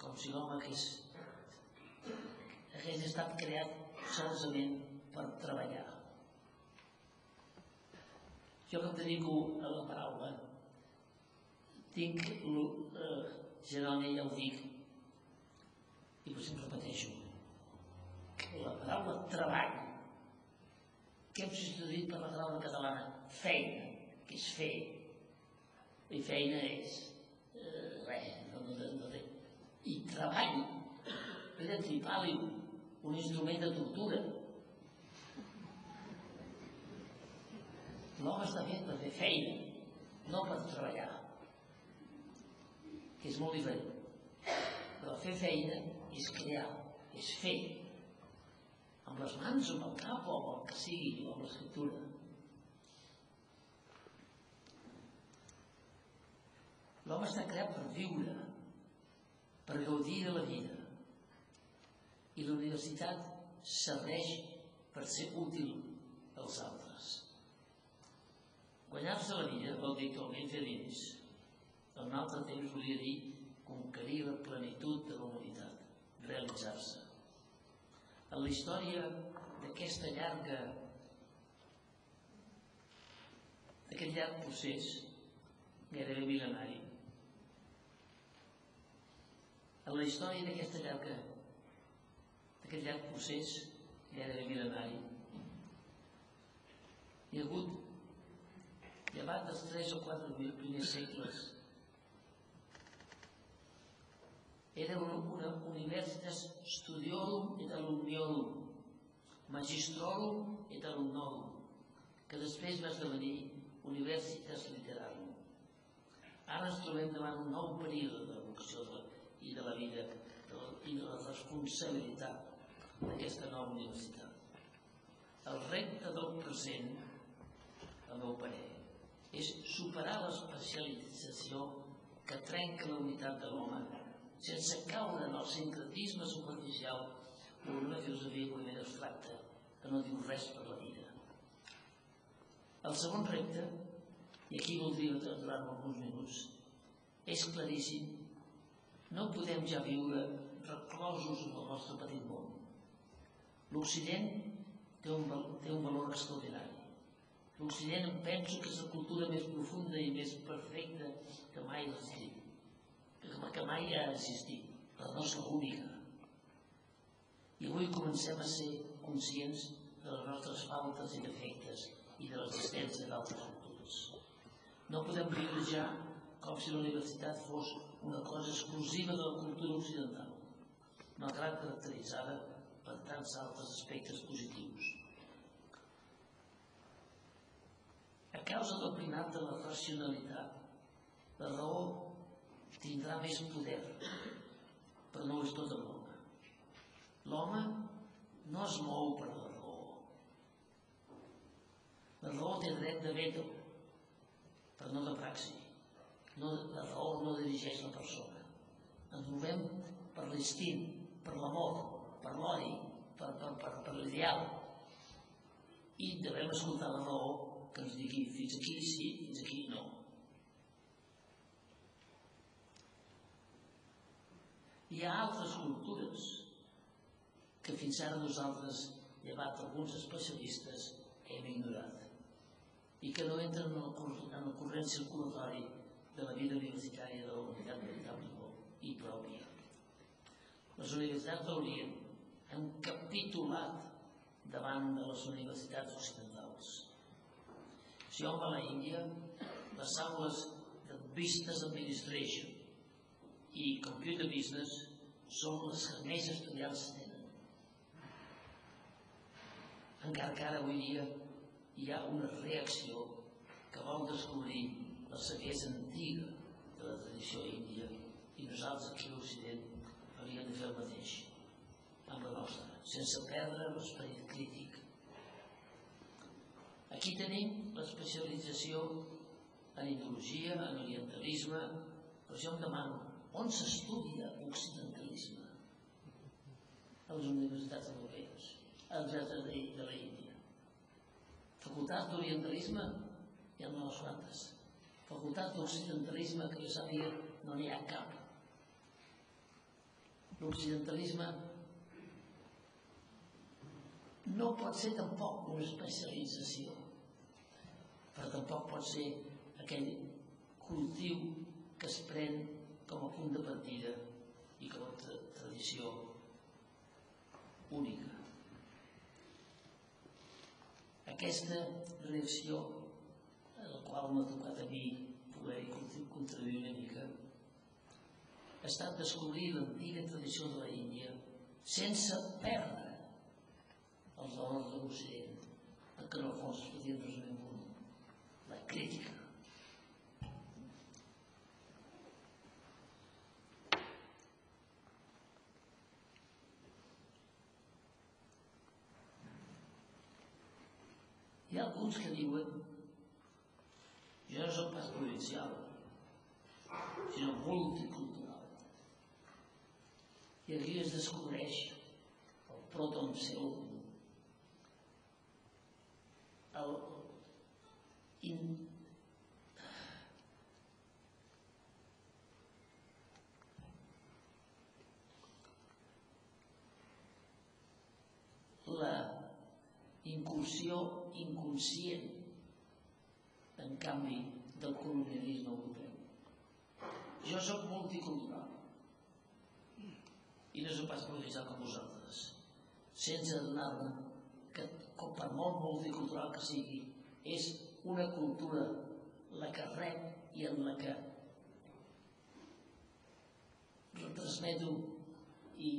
com si l'home hagués, hagués estat creat solament per treballar. Jo que em dedico a la paraula, tinc, eh, generalment ja ho dic, i potser em repeteixo, la paraula treball, que hem substituït per la paraula catalana feina, que és fer, i feina és eh, res, no, no, no, i treball era tripàlium, un instrument de tortura. L'home està fet per fer feina, no per treballar, que és molt diferent. Però fer feina és crear, és fer, amb les mans, amb el cap o amb el que sigui, o amb l'escriptura. L'home està creat per viure, per gaudir de la vida. I la universitat serveix per ser útil als altres. Guanyar-se la vida vol dir que almenys a dins. En un altre temps volia dir conquerir la plenitud de la humanitat, realitzar-se. En la història d'aquesta llarga d'aquest llarg procés gairebé mil·lenari en la història d'aquesta llarga d'aquest llarg procés gairebé mil·lenari. Hi ha hagut llevat dels 3 o 4 primers segles era una, una universitas studiorum et alumniorum magistrorum et alumnorum que després va esdevenir universitas literarium ara ens trobem davant un nou període de vocació de la, i de la vida i de la responsabilitat d'aquesta nova universitat el repte del present al meu parer és superar l'especialització que trenca la unitat de l'home sense caure en el sincretisme superficial o en una filosofia purament abstracta que no diu res per la vida. El segon repte, i aquí voldria aturar-me alguns minuts, és claríssim. No podem ja viure reclosos en el nostre petit món. L'Occident té, un, té un valor extraordinari. L'Occident em penso que és la cultura més profunda i més perfecta que mai ha existit que mai ha existit, però no és l'única. I avui comencem a ser conscients de les nostres faltes i defectes i de l'existència d'altres cultures. No podem viure ja com si la universitat fos una cosa exclusiva de la cultura occidental, malgrat caracteritzada per tants altres aspectes positius. A causa del primat de la racionalitat, la raó tindrà més poder, però no és tot l'home. L'home no es mou per la raó. La raó té dret de veto, però no de praxi. No, la raó no dirigeix la persona. Ens movem per l'instint, per l'amor, per l'odi, per, per, per, per l'ideal. I devem escoltar la raó que ens digui fins aquí sí, fins aquí no. Hi ha altres cultures que fins ara nosaltres, llevat alguns especialistes, hem ignorat i que no entren en el, en el corrent circulatori de la vida universitària de la Unitat Veritable i pròpia. Les universitats d'Orient han capitulat davant de les universitats occidentals. Si hom va a la Índia, les aules de Business Administration i Computer Business són les que més estudiants tenen. Encara que ara avui dia hi ha una reacció que vol descobrir la saviesa antiga de la tradició índia i nosaltres aquí a l'Occident hauríem de fer el mateix amb la nostra, sense perdre l'esperit crític. Aquí tenim l'especialització en ideologia, en orientalisme, però jo em demano, on s'estudia occidentalisme? A les universitats europees, a les de, de la Índia. Facultats d'orientalisme hi ha unes quantes. Facultats d'occidentalisme, que jo sàpiga, no n'hi ha cap. L'occidentalisme no pot ser tampoc una especialització, però tampoc pot ser aquell cultiu que es pren com a punt de partida i com a tra tradició única. Aquesta reacció la qual m'ha tocat a mi poder contribuir una mica ha estat descobrir l'antiga tradició de la Índia sense perdre els valors de l'Occident, en què en el fons podien resumir la crítica. Hi ha alguns que diuen jo no soc pas provincial, sinó multicultural. I aquí es descobreix el proton seu, el, in, la incursió inconscient en canvi del colonialisme europeu. Jo sóc multicultural i no sóc pas provincial com vosaltres, sense adonar-me que, com per molt multicultural que sigui, és una cultura la que rep i en la que retransmeto i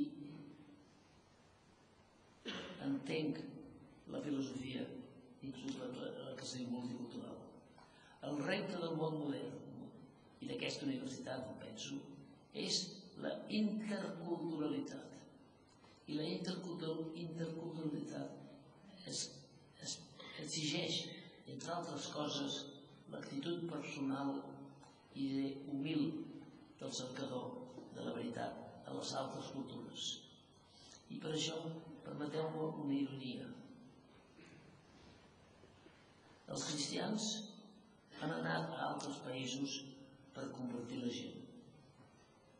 entenc la filosofia, inclús la, la que sigui multicultural. El repte del món modern i d'aquesta universitat, ho penso, és la interculturalitat. I la intercultur interculturalitat es, es exigeix, entre altres coses, l'actitud personal i humil del cercador de la veritat a les altres cultures. I per això, permeteu-me una ironia. Els cristians han anat a altres països per convertir la gent.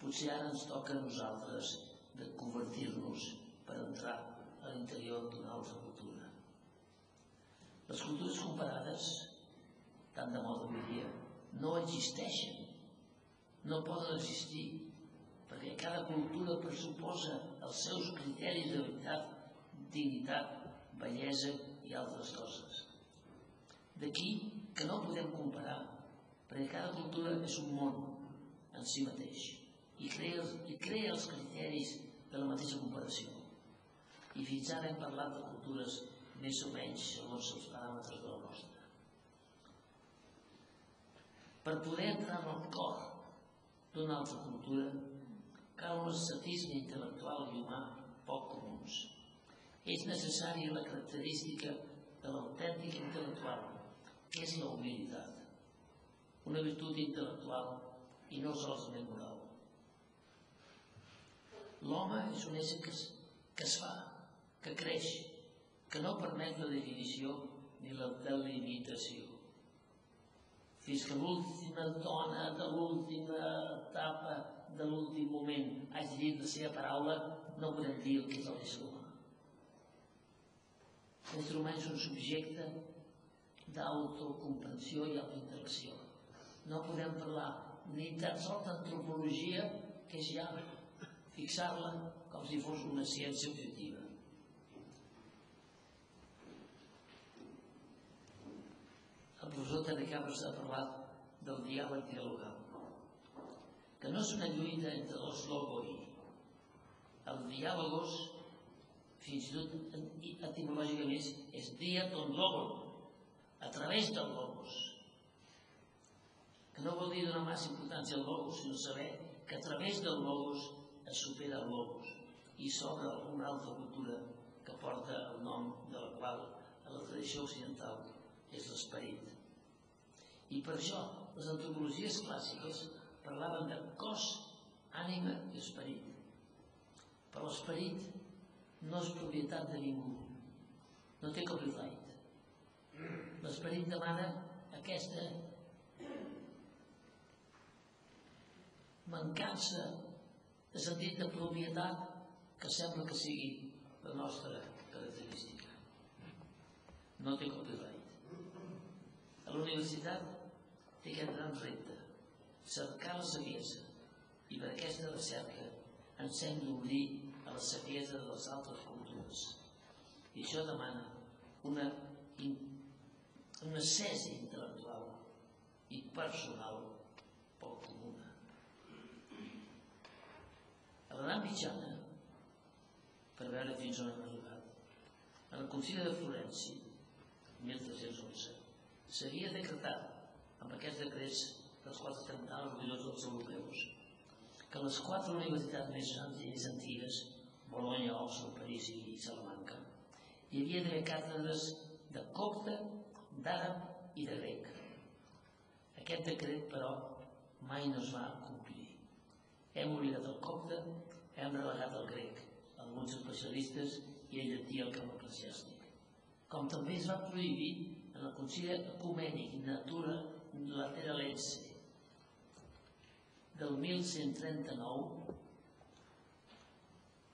Potser ara ens toca a nosaltres de convertir-nos per entrar a l'interior d'una altra cultura. Les cultures comparades, tant de moda avui dia, no existeixen, no poden existir, perquè cada cultura pressuposa els seus criteris de veritat, dignitat, bellesa i altres coses. D'aquí que no podem comparar, perquè cada cultura és un món en si mateix i crea, i crea els criteris de la mateixa comparació. I fins ara hem parlat de cultures més o menys segons els paràmetres de la nostra. Per poder entrar en el cor d'una altra cultura cal un ascetisme intel·lectual i humà poc comuns. És necessària la característica de l'autèntic intel·lectual, és la humilitat, una virtut intel·lectual i no solament moral. L'home és un ésser que es, que es fa, que creix, que no permet la definició ni la delimitació. Fins que l'última dona de l'última etapa de l'últim moment hagi dit la seva paraula, no podem dir el que és l'ésser humà. L'ésser humà és un subjecte d'autocomprensió i autointeracció. No podem parlar ni tan sols d'antropologia, que és ja fixar-la com si fos una ciència objectiva. El professor Tere Cabres ha parlat del diàleg dialogal, que no és una lluita entre els logoi. El diàlogos, fins i tot etimològicament, és diaton logon, a través del logos. Que no vol dir donar massa importància al logos, sinó saber que a través del logos es supera el logos i s'obre una altra cultura que porta el nom de la qual a la tradició occidental és l'esperit. I per això les antropologies clàssiques parlaven de cos, ànima i esperit. Però l'esperit no és propietat de ningú, no té copyright. L'esperit demana aquesta mancança de sentit de propietat que sembla que sigui la nostra característica. No té copyright. A la universitat té aquest gran repte, cercar la saviesa, i per aquesta recerca ens hem d'obrir a la saviesa de les altres cultures. I això demana una, cesi intel·lectual i personal poc comuna. A l'edat mitjana, per veure fins on hem arribat, en el Concili de Florenci, 1311, s'havia decretat amb aquests decrets dels quals estem tan orgullosos dels europeus, que les quatre universitats més grans i més antigues, Bologna, Oxford, París i Salamanca, hi havia d'haver càtedres de copte, d'àrab i de grec. Aquest decret, però, mai no es va complir. Hem oblidat el copte, hem relegat el grec, alguns especialistes i el llatí al camp eclesiàstic. Com també es va prohibir en el Concili Ecumènic Natura Lateralense del 1139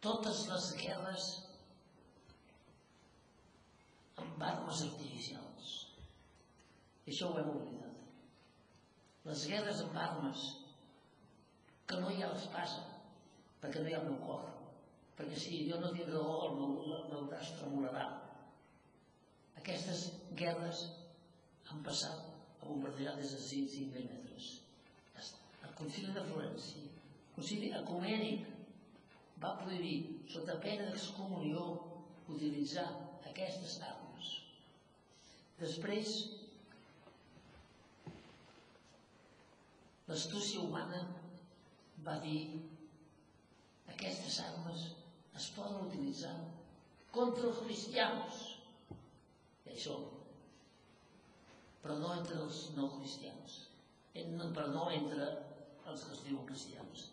totes les guerres amb armes artificials. I això ho hem oblidat. Les guerres amb armes que no hi ha l'espasa, perquè no hi ha el meu cor, perquè si jo no tinc raó el meu, el meu braç tremolarà. Aquestes guerres han passat a bombardejar des de 5.000 metres. El concili de Florència, el concili ecumènic, va prohibir, sota pena d'excomunió, utilitzar aquestes armes. Després, l'astúcia humana va dir aquestes armes es poden utilitzar contra els cristians. I això, però no entre els no cristians, però no entre els que es diuen cristians.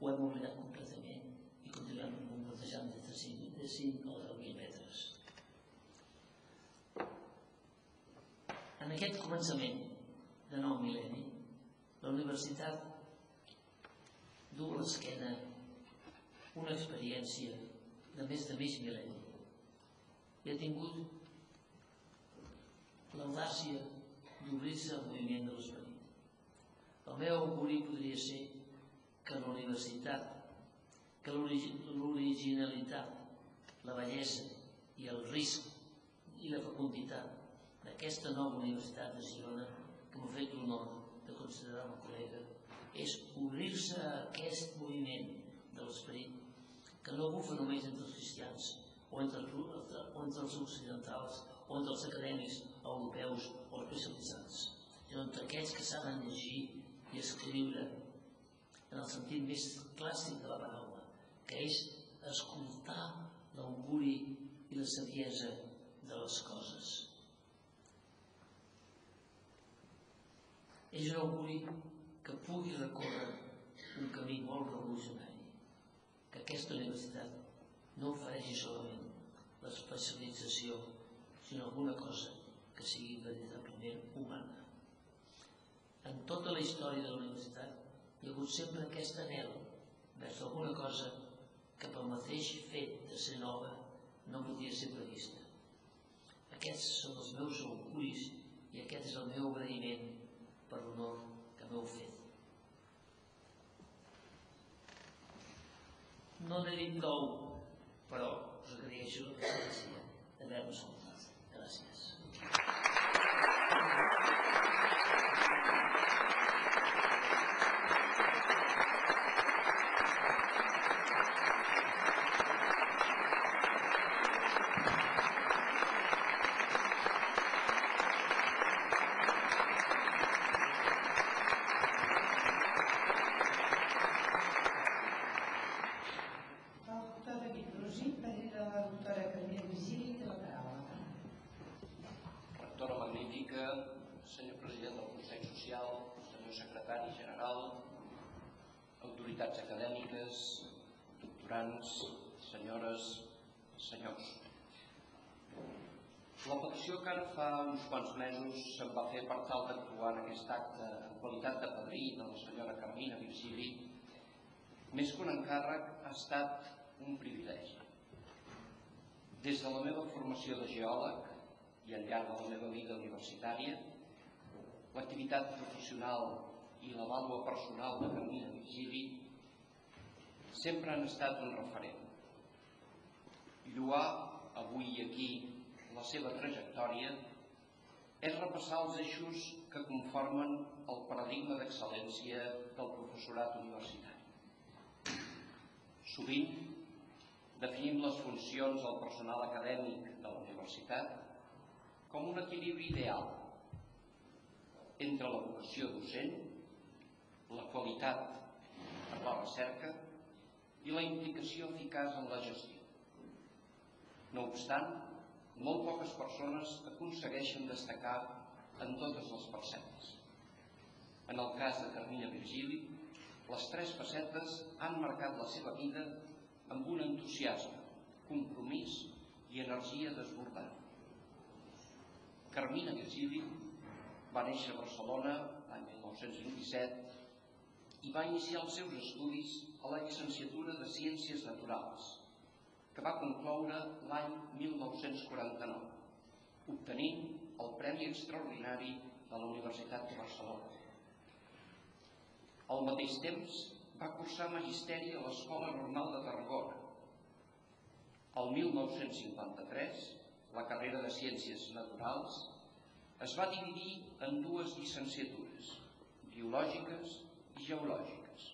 Ho hem oblidat completament i continuem bombardejant des de 5, de 5 o 10.000 metres. En aquest començament de nou mil·lenni, la universitat du a l'esquena una experiència de més de mig mil·lenni i ha tingut l'audàcia d'obrir-se al moviment de l'esperit. El meu auguri podria ser que la universitat, que l'originalitat, la bellesa i el risc i la fecunditat d'aquesta nova universitat de Girona, que m'ha fet l'honor de considerar-me col·lega, és obrir-se a aquest moviment de l'esperit que no bufa només entre els cristians o entre, o entre els occidentals o entre els acadèmics europeus o especialitzats, sinó entre aquells que saben llegir i escriure en el sentit més clàssic de la paraula, que és escoltar l'auguri i la saviesa de les coses. És un auguri que pugui recórrer un camí molt revolucionari, que aquesta universitat no ofereixi solament l'especialització, sinó alguna cosa que sigui veritablement humana. En tota la història de la universitat Hi ha hagut sempre aquest anel vers alguna cosa que pel mateix fet de ser nova no podia ser prevista. Aquests són els meus auguris i aquest és el meu agraïment per l'honor que m'heu fet. No n'he dit prou, però us agraeixo la paciència d'haver-me escoltat. Gràcies. El doctor David Rosi, padrí de la doctora Carmina Vigili, té la paraula. Rectora magnífica, senyor president del Consell Social, senyor secretari general, autoritats acadèmiques, doctorants, senyores, senyors. La petició que ara fa uns quants mesos se'n va fer per tal d'actuar en aquest acte en qualitat de padrí de la senyora Carmina Virgili, més que un encàrrec, ha estat un privilegi. Des de la meva formació de geòleg i al llarg de la meva vida universitària, l'activitat professional i la vàlua personal de Carmina Virgili sempre han estat un referent. Lluar avui aquí la seva trajectòria és repassar els eixos que conformen el paradigma d'excel·lència del professorat universitari. Sovint definim les funcions del personal acadèmic de la universitat com un equilibri ideal entre la vocació docent, la qualitat per la recerca i la implicació eficaç en la gestió. No obstant, molt poques persones aconsegueixen destacar en totes les facetes. En el cas de Carmina Virgili, les tres facetes han marcat la seva vida amb un entusiasme, compromís i energia desbordant. Carmina Virgili va néixer a Barcelona l'any 1927 i va iniciar els seus estudis a la llicenciatura de Ciències Naturals, que va concloure l'any 1949, obtenint el Premi Extraordinari de la Universitat de Barcelona. Al mateix temps, va cursar Magisteri a l'Escola Normal de Tarragona. El 1953, la carrera de Ciències Naturals es va dividir en dues llicenciatures, biològiques i geològiques.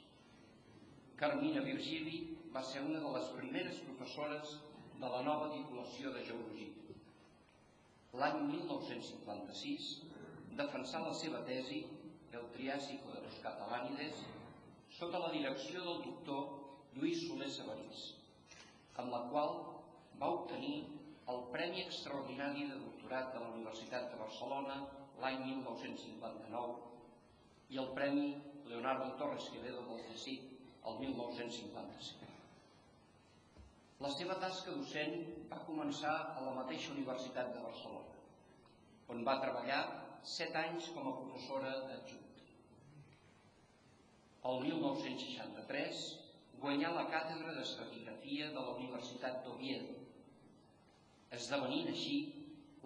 Carmina Virgili va ser una de les primeres professores de la nova titulació de Geologia. L'any 1956 defensà la seva tesi El Triàsico de los Catalánides sota la direcció del doctor Lluís Soler Sabarís, amb la qual va obtenir el Premi Extraordinari de Doctorat de la Universitat de Barcelona l'any 1959 i el Premi Leonardo Torres Quevedo del CSIC el 1955. La seva tasca docent va començar a la mateixa Universitat de Barcelona, on va treballar set anys com a professora adjunta. El 1963 guanyà la càtedra d'estratigrafia de la Universitat d'Oviedo, esdevenint així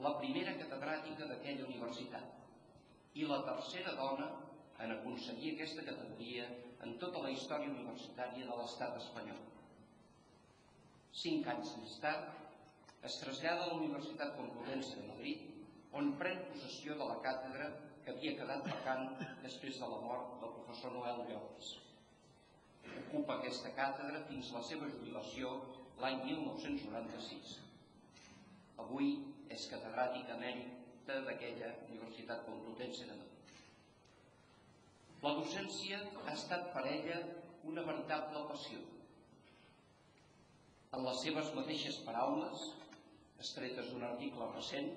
la primera catedràtica d'aquella universitat i la tercera dona en aconseguir aquesta categoria en tota la història universitària de l'estat espanyol. Cinc anys més tard, es trasllada a la Universitat Complutense de Madrid, on pren possessió de la càtedra que havia quedat vacant després de la mort del professor Noel Llopis. Ocupa aquesta càtedra fins a la seva jubilació l'any 1996. Avui és catedràtica emèrita d'aquella Universitat Complutense de Madrid. La docència ha estat per ella una veritable passió. En les seves mateixes paraules, estretes d'un article recent,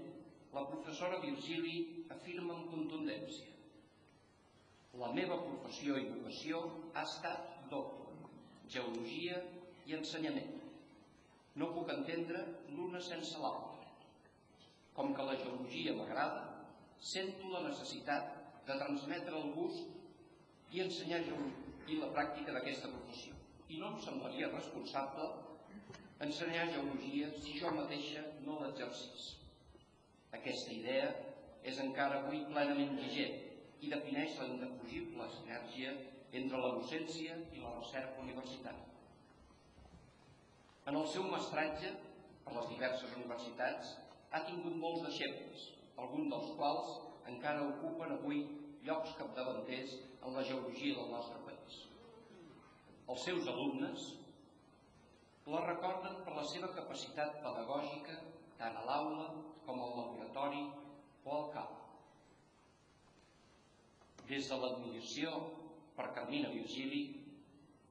la professora Virgili afirma amb contundència La meva professió i vocació ha estat doble, geologia i ensenyament. No puc entendre l'una sense l'altra. Com que la geologia m'agrada, sento la necessitat de transmetre el gust i ensenyar i la pràctica d'aquesta professió. I no em semblaria responsable ensenyar geologia si jo mateixa no l'exercís. Aquesta idea és encara avui plenament vigent i defineix la indefugible sinergia entre la docència i la recerca universitària. En el seu mestratge per les diverses universitats ha tingut molts deixebles, alguns dels quals encara ocupen avui llocs capdavanters en la geologia del nostre país. Els seus alumnes la recorden per la seva capacitat pedagògica tant a l'aula com al laboratori o al camp. Des de l'admiració per Carmina Virgili,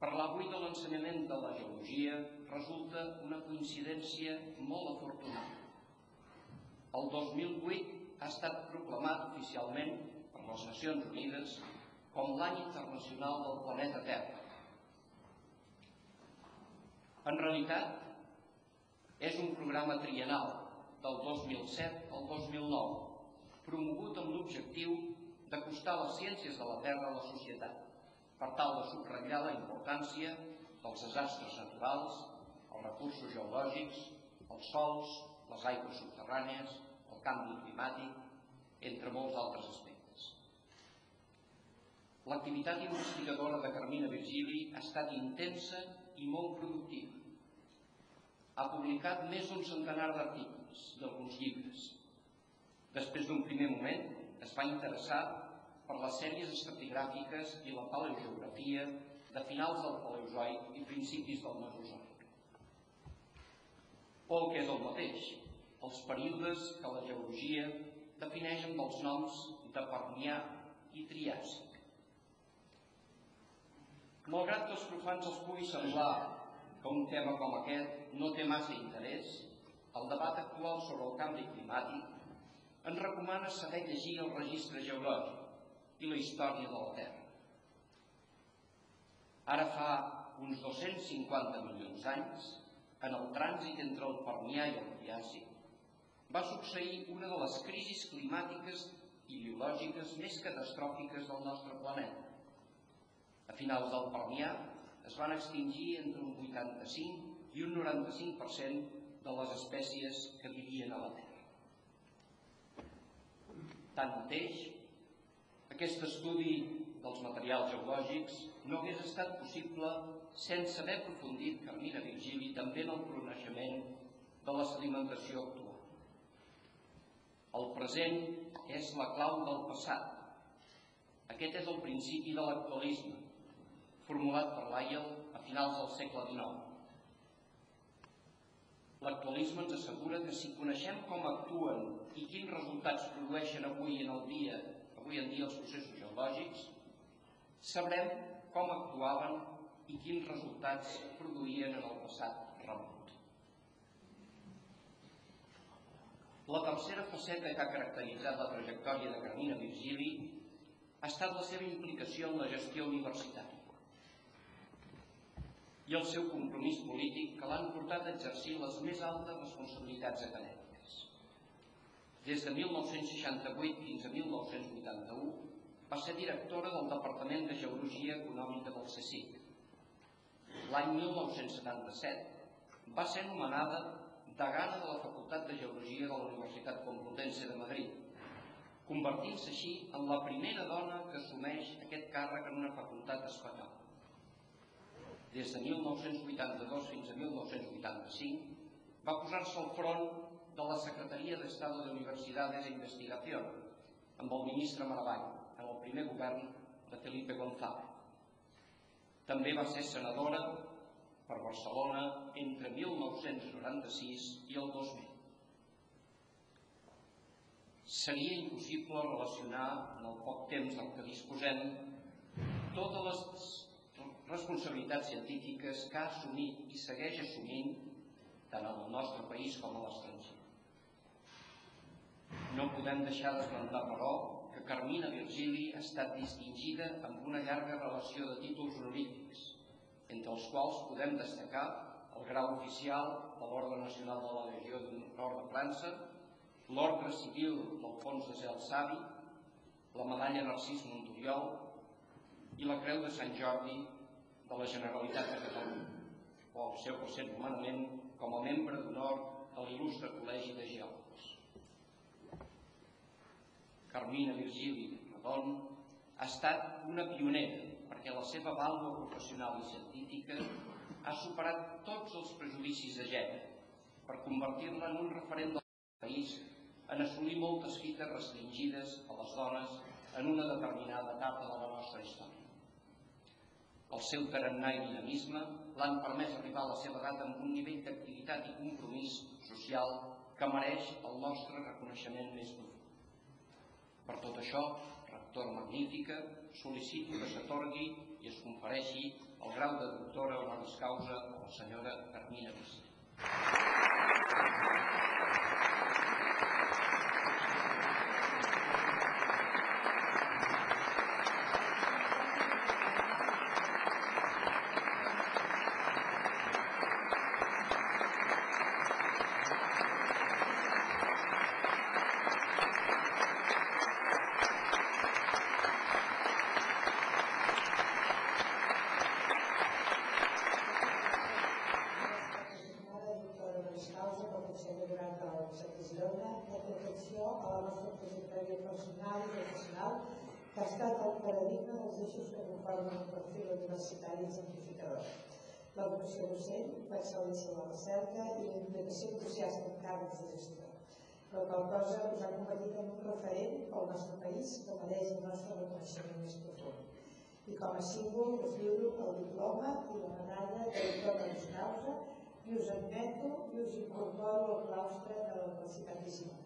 parlar avui de l'ensenyament de la geologia resulta una coincidència molt afortunada. El 2008 ha estat proclamat oficialment per les Nacions Unides com l'any internacional del planeta Terra. En realitat, és un programa trienal del 2007 al 2009, promogut amb l'objectiu d'acostar les ciències de la Terra a la societat, per tal de subratllar la importància dels desastres naturals, els recursos geològics, els sols, les aigües subterrànies, el canvi climàtic, entre molts altres aspectes. L'activitat investigadora de Carmina Virgili ha estat intensa i molt productiva. Ha publicat més d'un centenar d'articles i alguns llibres. Després d'un primer moment es va interessar per les sèries estratigràfiques i la paleogeografia de finals del Paleozoic i principis del Mesozoic. O el que és el mateix, els períodes que la geologia defineix amb els noms de Permià i Triàsic. Malgrat que als profans els pugui semblar que un tema com aquest no té massa interès, el debat actual sobre el canvi climàtic ens recomana saber llegir el registre geològic i la història de la Terra. Ara fa uns 250 milions d'anys, en el trànsit entre el Permià i el Triàsic, va succeir una de les crisis climàtiques i biològiques més catastròfiques del nostre planeta. A finals del Permià es van extingir entre un 85 i un 95% de les espècies que vivien a la Terra. Tanmateix, aquest estudi dels materials geològics no hagués estat possible sense haver aprofundit Carmina Virgili també en el coneixement de la sedimentació actual. El present és la clau del passat. Aquest és el principi de l'actualisme, formulat per Lyell a finals del segle XIX. L'actualisme ens assegura que si coneixem com actuen i quins resultats produeixen avui en el dia, avui en dia els processos geològics, sabrem com actuaven i quins resultats produïen en el passat remot. La tercera faceta que ha caracteritzat la trajectòria de Carmina Virgili ha estat la seva implicació en la gestió universitària i el seu compromís polític que l'han portat a exercir les més altes responsabilitats acadèmiques. Des de 1968 fins a 1981 va ser directora del Departament de Geologia Econòmica del CSIC. L'any 1977 va ser nomenada degana de la Facultat de Geologia de la Universitat Complutense de Madrid, convertint-se així en la primera dona que assumeix aquest càrrec en una facultat espanyola. Des de 1982 fins a 1985 va posar-se al front de la Secretaria d'Estado de Universidades e Investigación amb el ministre Maragall en el primer govern de Felipe González. També va ser senadora per Barcelona entre 1996 i el 2000. Seria impossible relacionar en el poc temps del que disposem totes les responsabilitats científiques que ha assumit i segueix assumint tant en el nostre país com a l'estranger. No podem deixar d'esmentar, però, Carmina Virgili ha estat distingida amb una llarga relació de títols honorífics, entre els quals podem destacar el grau oficial de l'Ordre Nacional de la Legió d'Honor de França, l'Ordre Civil d'Alfons de Zel Savi, la Medalla Narcís Montoriol, i la Creu de Sant Jordi de la Generalitat de Catalunya, o el seu recent nomenament com a membre d'honor a l'il·lustre Col·legi de Geòlegs. Carmina Virgili Redon ha estat una pionera perquè la seva vàlua professional i científica ha superat tots els prejudicis de gènere per convertir-la en un referent del país en assolir moltes fites restringides a les dones en una determinada etapa de la nostra història. El seu tarannà i dinamisme l'han permès arribar a la seva edat amb un nivell d'activitat i compromís social que mereix el nostre reconeixement més profund. Per tot això, rectora magnífica, sol·licito que s'atorgui i es confereixi el grau de doctora honoris causa a la senyora Carmina Vicent. Universitari exemplificador. L'educació docent, l'excel·lència en la recerca i la implicació entusiasta en càrrecs de gestió. La qual cosa us ha convertit en un referent pel nostre país que mereix el nostre reconeixement més profund. I com a símbol us lliuro el diploma i la medalla de doctora de causa i us admeto i us incorporo al claustre de la Universitat de Girona.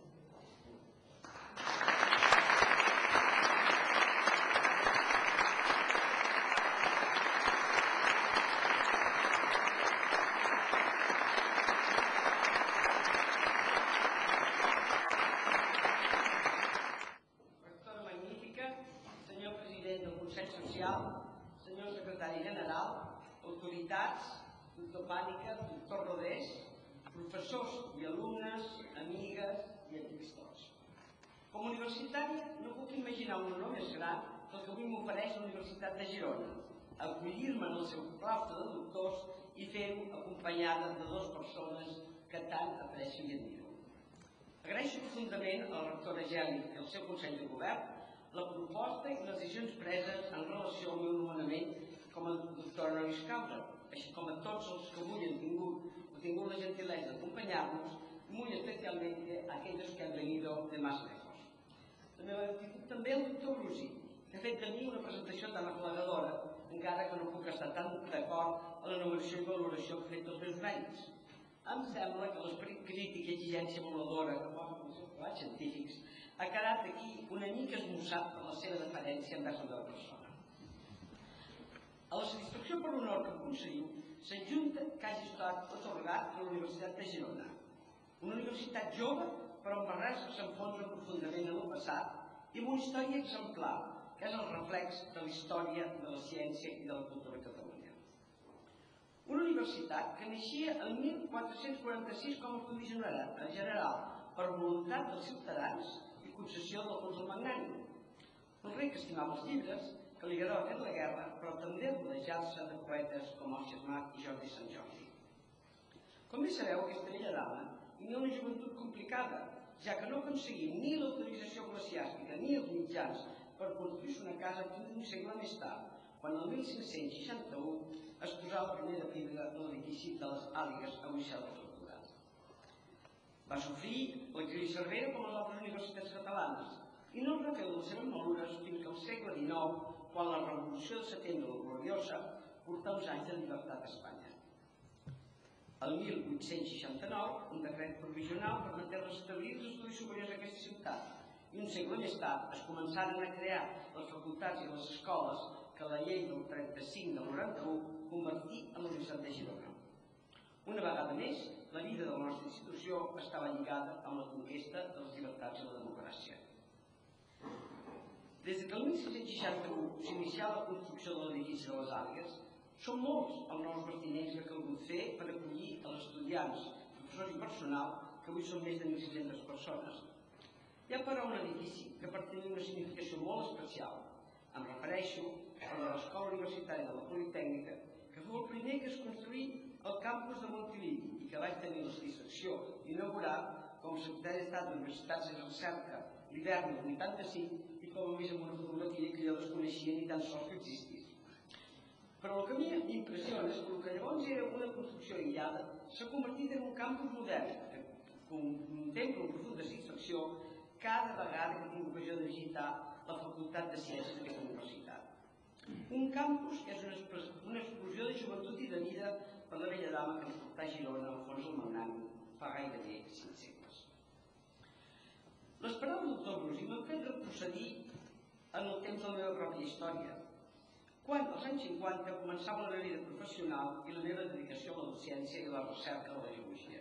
De Girona, acollir-me en el seu claustre de doctors i fer-ho acompanyada de dues persones que tant aprecio i admiro. Agraeixo profundament al rector Geli i al seu Consell de Govern la proposta i les decisions preses en relació al meu nomenament com a doctor honoris causa, així com a tots els que avui han tingut, han tingut la gentilesa d'acompanyar-nos, muy especialmente a que han venido de más. També, també el doctor Brusi, ha fet de mi una presentació tan aflagadora, encara que no puc estar tan d'acord amb la numeració i valoració que ha fet dels meus mèrits. Em sembla que l'esperit crític i exigència voladora que posa els seus científics ha quedat aquí una mica esmossat per la seva deferència envers la meva persona. A la satisfacció per honor que aconseguiu s'adjunta que hagi estat otorgat a la Universitat de Girona, una universitat jove però que s'enfonsa profundament en el passat i amb una història exemplar que és el reflex de la història de la ciència i de la cultura a Catalunya. Una universitat que naixia el 1446 com a estudi general per voluntat dels ciutadans i concessió del fons del Magnànim. Un rei que estimava els llibres, que li agradava fer la guerra, però també rodejar-se de poetes com Òscar Marc i Jordi Sant Jordi. Com bé sabeu, aquesta bella dama tenia una joventut complicada, ja que no aconseguia ni l'autorització eclesiàstica ni els mitjans per construir una casa que un segle més tard, quan el 1561 es posà la primera pedra de l'edifici de les Àligues a Moixà de Tortura. Va sofrir l'exili Cervera com les altres universitats catalanes i no es refeu de les seves malures fins que al segle XIX, quan la Revolució de Setembre la gloriosa portà uns anys de llibertat a Espanya. El 1869, un decret provisional permeté restablir els estudis superiors a aquesta ciutat, i un segle més tard es començaren a crear les facultats i les escoles que la llei del 35 del 91 convertí en la Universitat de Girona. Una vegada més, la vida de la nostra institució estava lligada amb la conquesta de les llibertats i la democràcia. Des que el 1661 s'inicià la construcció de l'edifici de les Àligues, són molts els nous bastiments que ha calgut fer per acollir els estudiants, professors i personal, que avui són més de 1.600 persones, hi ha però un edifici que per tenir una significació molt especial. Em refereixo de l'Escola Universitària de la Politècnica, que fou el primer que es construí al campus de Montilivi i que vaig tenir la satisfacció d'inaugurar com a secretari d'Estat d'Universitats i Recerca l'hivern del 85 i com a més amb una fotografia que jo desconeixia ni tan sols que existís. Però el que a mi m'impressiona és que el que llavors era una construcció aïllada s'ha convertit en un campus modern que contempla amb profunda satisfacció cada vegada que tinc ocasió de visitar la Facultat de Ciències d'aquesta universitat. Un campus és una, una explosió de joventut i de vida per la vella dama que ens portà a Girona al fons del Magnam fa gairebé cinc segles. Les paraules del doctor Brusi m'han fet retrocedir en el temps de la meva pròpia història, quan als anys 50 començava la meva vida professional i la meva dedicació a la docència i la recerca de la geologia.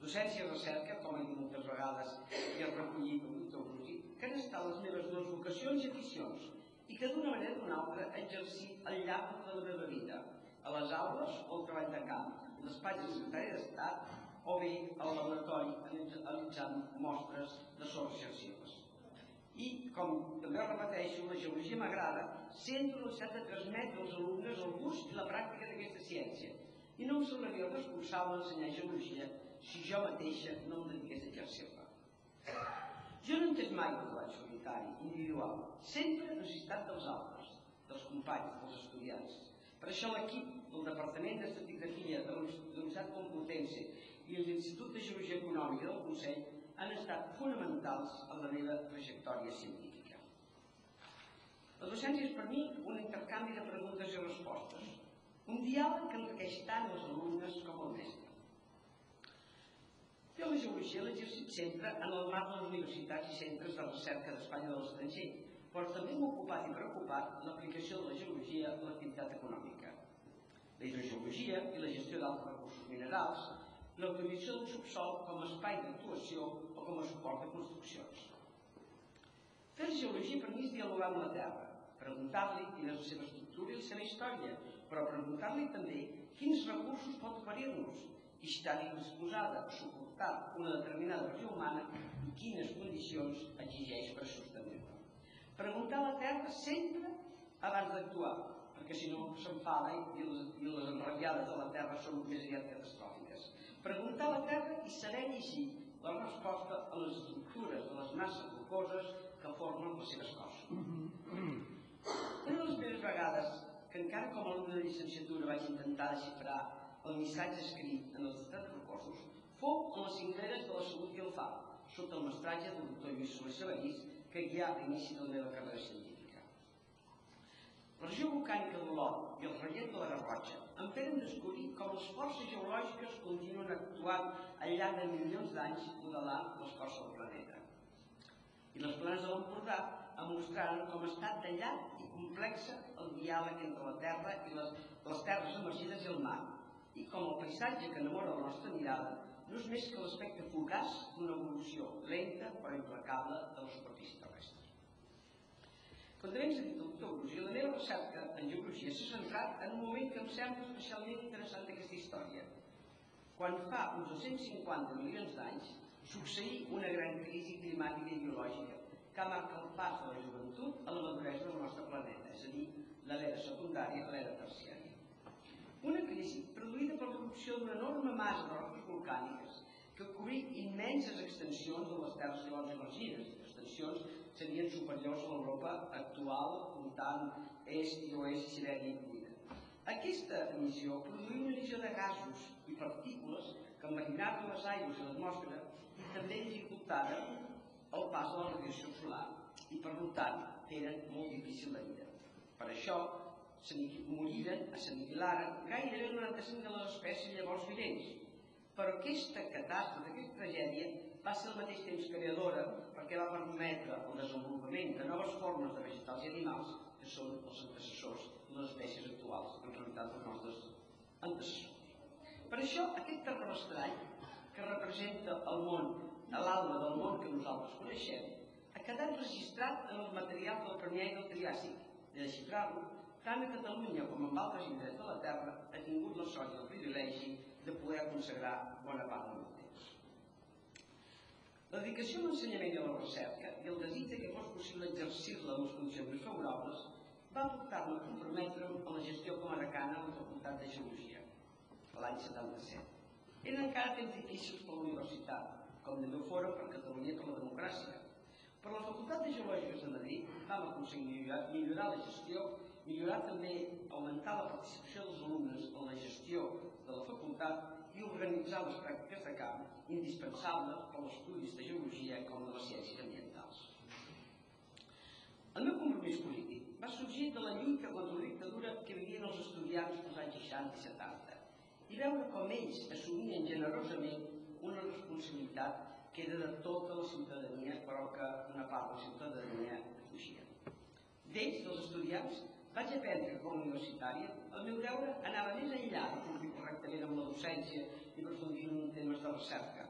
Docència i recerca, com he dit moltes vegades i he recollit doctor Brusi, que han estat les meves dues vocacions i aficions i que d'una manera o d'una altra he exercit al llarg de la meva vida, a les aules o al treball de camp, a despatx de secretari d'Estat o bé al laboratori analitzant mostres de sorts xarxives. I, com també repeteixo, la geologia m'agrada, sent una necessitat de transmetre als alumnes el gust i la pràctica d'aquesta ciència. I no em semblaria responsable d'ensenyar geologia si jo mateixa no em dediqués a exercir-la. Jo no entès mai el treball solitari, individual. Sempre necessitat dels altres, dels companys, dels estudiants. Per això l'equip del Departament d'Estratigrafia de la Universitat Complutense i l'Institut de Geologia Econòmica del Consell han estat fonamentals en la meva trajectòria científica. La docència és per mi un intercanvi de preguntes i respostes, un diàleg que enriqueix tant els alumnes com el mestre. Jo la geologia l'he exercit sempre en el marc de les universitats i centres de recerca d'Espanya de l'estranger, però també m'ha ocupat i preocupat l'aplicació de la geologia a l'activitat econòmica. La hidrogeologia i la gestió d'altres recursos minerals, la utilització del subsol com a espai d'actuació o com a suport de construccions. Fer geologia per mi és dialogar amb la Terra, preguntar-li quina és la seva estructura i la seva història, però preguntar-li també quins recursos pot oferir-nos i està disposada a suportar una determinada regió humana i quines condicions exigeix per sostenir-la. Preguntar a la Terra sempre abans d'actuar, perquè si no s'enfada i, les, i les enrabiades de la Terra són més aviat catastròfiques. Preguntar a la Terra i saber llegir la resposta a les estructures de les masses rocoses que formen les seves coses. Una de les primeres vegades que encara com a alumne de llicenciatura vaig intentar desxifrar el missatge escrit en els estats rocosos fou en les cingleres de la Salut i el FA, sota el mestratge del doctor Lluís Soler Sabarís, que guià l'inici de la meva carrera científica. La regió volcànica de l'Or i el relleu de la Garrotxa em feren descobrir com les forces geològiques continuen actuant al llarg de milions d'anys modelant l'escorça del planeta. I les planes de l'Empordà em mostraren com ha estat llarg i complexa el diàleg entre la Terra i les, les terres emergides i el mar, i com el paisatge que enamora la nostra mirada no és més que l'aspecte fugaç d'una evolució lenta però implacable de la superfície terrestre. Doctor Brusi, la meva recerca en geologia s'ha centrat en un moment que em sembla especialment interessant d'aquesta història. Quan fa uns 250 milions d'anys succeí una gran crisi climàtica i biològica que marca el pas de la joventut a la maduresa del nostre planeta, és a dir, de l'era secundària a l'era terciària. Una crisi produïda per l'erupció d'una enorme massa de roques volcàniques que cobrí immenses extensions de les terres llavors. Les extensions serien superiors a l'Europa actual, comptant est i oest, Sibèria incluïda. Aquesta emissió produïa una emissió de gasos i partícules que enverinaven les aigües i l'atmosfera i també dificultaren el pas de la radiació solar i per tant eren molt difícil de vida. Per això, moriren, s'aniquilaren gairebé el 95 de les espècies llavors vivents. Però aquesta catàstrofe, aquesta tragèdia, va ser al mateix temps creadora perquè va permetre el desenvolupament de noves formes de vegetals i animals que són els antecessors de les espècies actuals, en realitat els nostres antecessors. Per això, aquest terror estrany, que representa el món, l'alma del món que nosaltres coneixem, ha quedat registrat en els materials del Permià i del Triàsic. De desxifrar-lo, tant a Catalunya com en altres indrets de la Terra, ha tingut la sort i el privilegi de poder consagrar bona part del temps. La dedicació a l'ensenyament i a la recerca i el desig que fos possible exercir-la en les condicions més favorables va portar-me a comprometre'm amb la gestió com a decana a la Facultat de Geologia, l'any 77. Eren encara temps difícils per la universitat, com també ho fora per Catalunya per la democràcia. Per la Facultat de Geològiques de Madrid vam aconseguir millorar, millorar la gestió, millorar també, augmentar la participació dels alumnes en la gestió de la facultat i organitzar les pràctiques de camp indispensables per als estudis de geologia com de les ciències ambientals. El meu compromís polític va sorgir de la lluita contra la dictadura que vivien els estudiants dels anys 60 i 70 i veure com ells assumien generosament una responsabilitat que era de tota la ciutadania però que una part de la ciutadania fugia. D'ells, dels estudiants, vaig aprendre com a universitària el meu deure anava més enllà de complir correctament amb la docència i aprofundir en temes de recerca.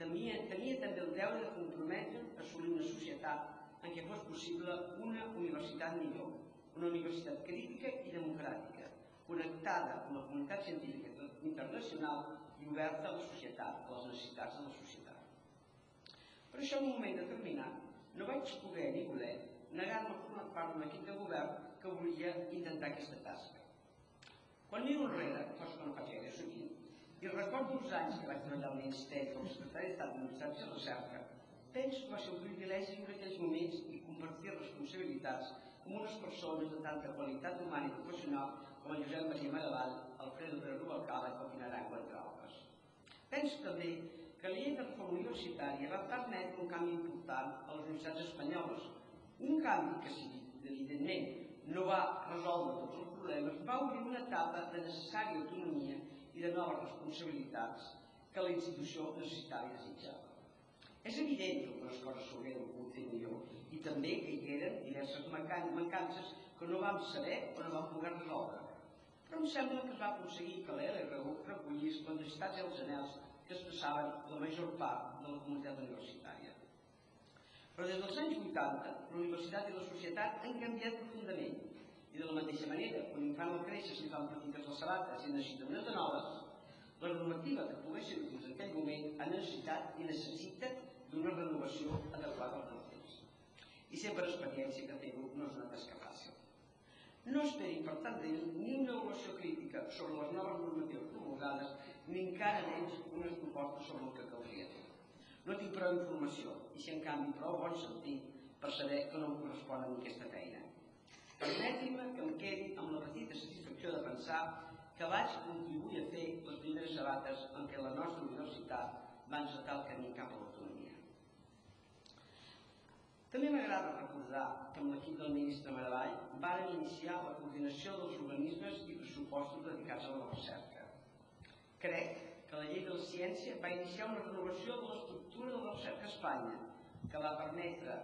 Tenia, tenia també el deure de comprometre a assolir una societat en què fos possible una universitat millor, una universitat crítica i democràtica, connectada amb la comunitat científica internacional i oberta a la societat, a les necessitats de la societat. Per això, en un moment determinat, no vaig poder ni voler negar-me a formar part d'un equip de govern que volia intentar aquesta tasca. Quan miro enrere, cosa que no faig gaire sovint, i recordo els anys que vaig treballar al Ministeri com a secretari d'Estat d'Administració i Recerca, penso que va ser un privilegi viure aquells moments i compartir responsabilitats amb unes persones de tanta qualitat humana i professional com el Josep Maria Maravall, Alfredo de Rubalcaba i Joaquín Arango, entre altres. Penso també que la llei de reforma universitària va permetre un canvi important a les universitats espanyoles, un canvi que, si evidentment no va resoldre tots els problemes, va obrir una etapa de necessària autonomia i de noves responsabilitats que la institució necessitava i desitjava. És evident que algunes coses s'haurien pogut fer millor i també que hi eren diverses mancances que no vam saber o no vam poder resoldre. Però em sembla que es va aconseguir que l'LRU recollís les necessitats i els anels que expressaven la major part de la comunitat universitària. Però des dels anys 80, la universitat i la societat han canviat profundament i de la mateixa manera, quan l'infant al créixer se li fan petites les sabates i necessita unes de noves, la normativa que pogués ser fins en aquell moment ha necessitat i necessita d'una renovació adequada als nous temps. I sé per experiència que fer-ho no és una tasca fàcil. No esperin, per tant, d'ell ni una avaluació crítica sobre les noves normatives promulgades, ni encara menys unes propostes sobre el que caldria fer. No tinc prou informació, i si en canvi prou bon sentit per saber que no em correspon a aquesta feina. Permetin-me que em quedi amb la petita satisfacció de pensar que vaig contribuir a fer les primeres sabates en què la nostra universitat va encetar el camí cap a l'autonomia. També m'agrada recordar que amb l'equip del ministre Maravall varen iniciar la coordinació dels organismes i pressupostos dedicats a la recerca. Crec que la llei de la ciència va iniciar una renovació de l'estructura de la recerca a Espanya, que va permetre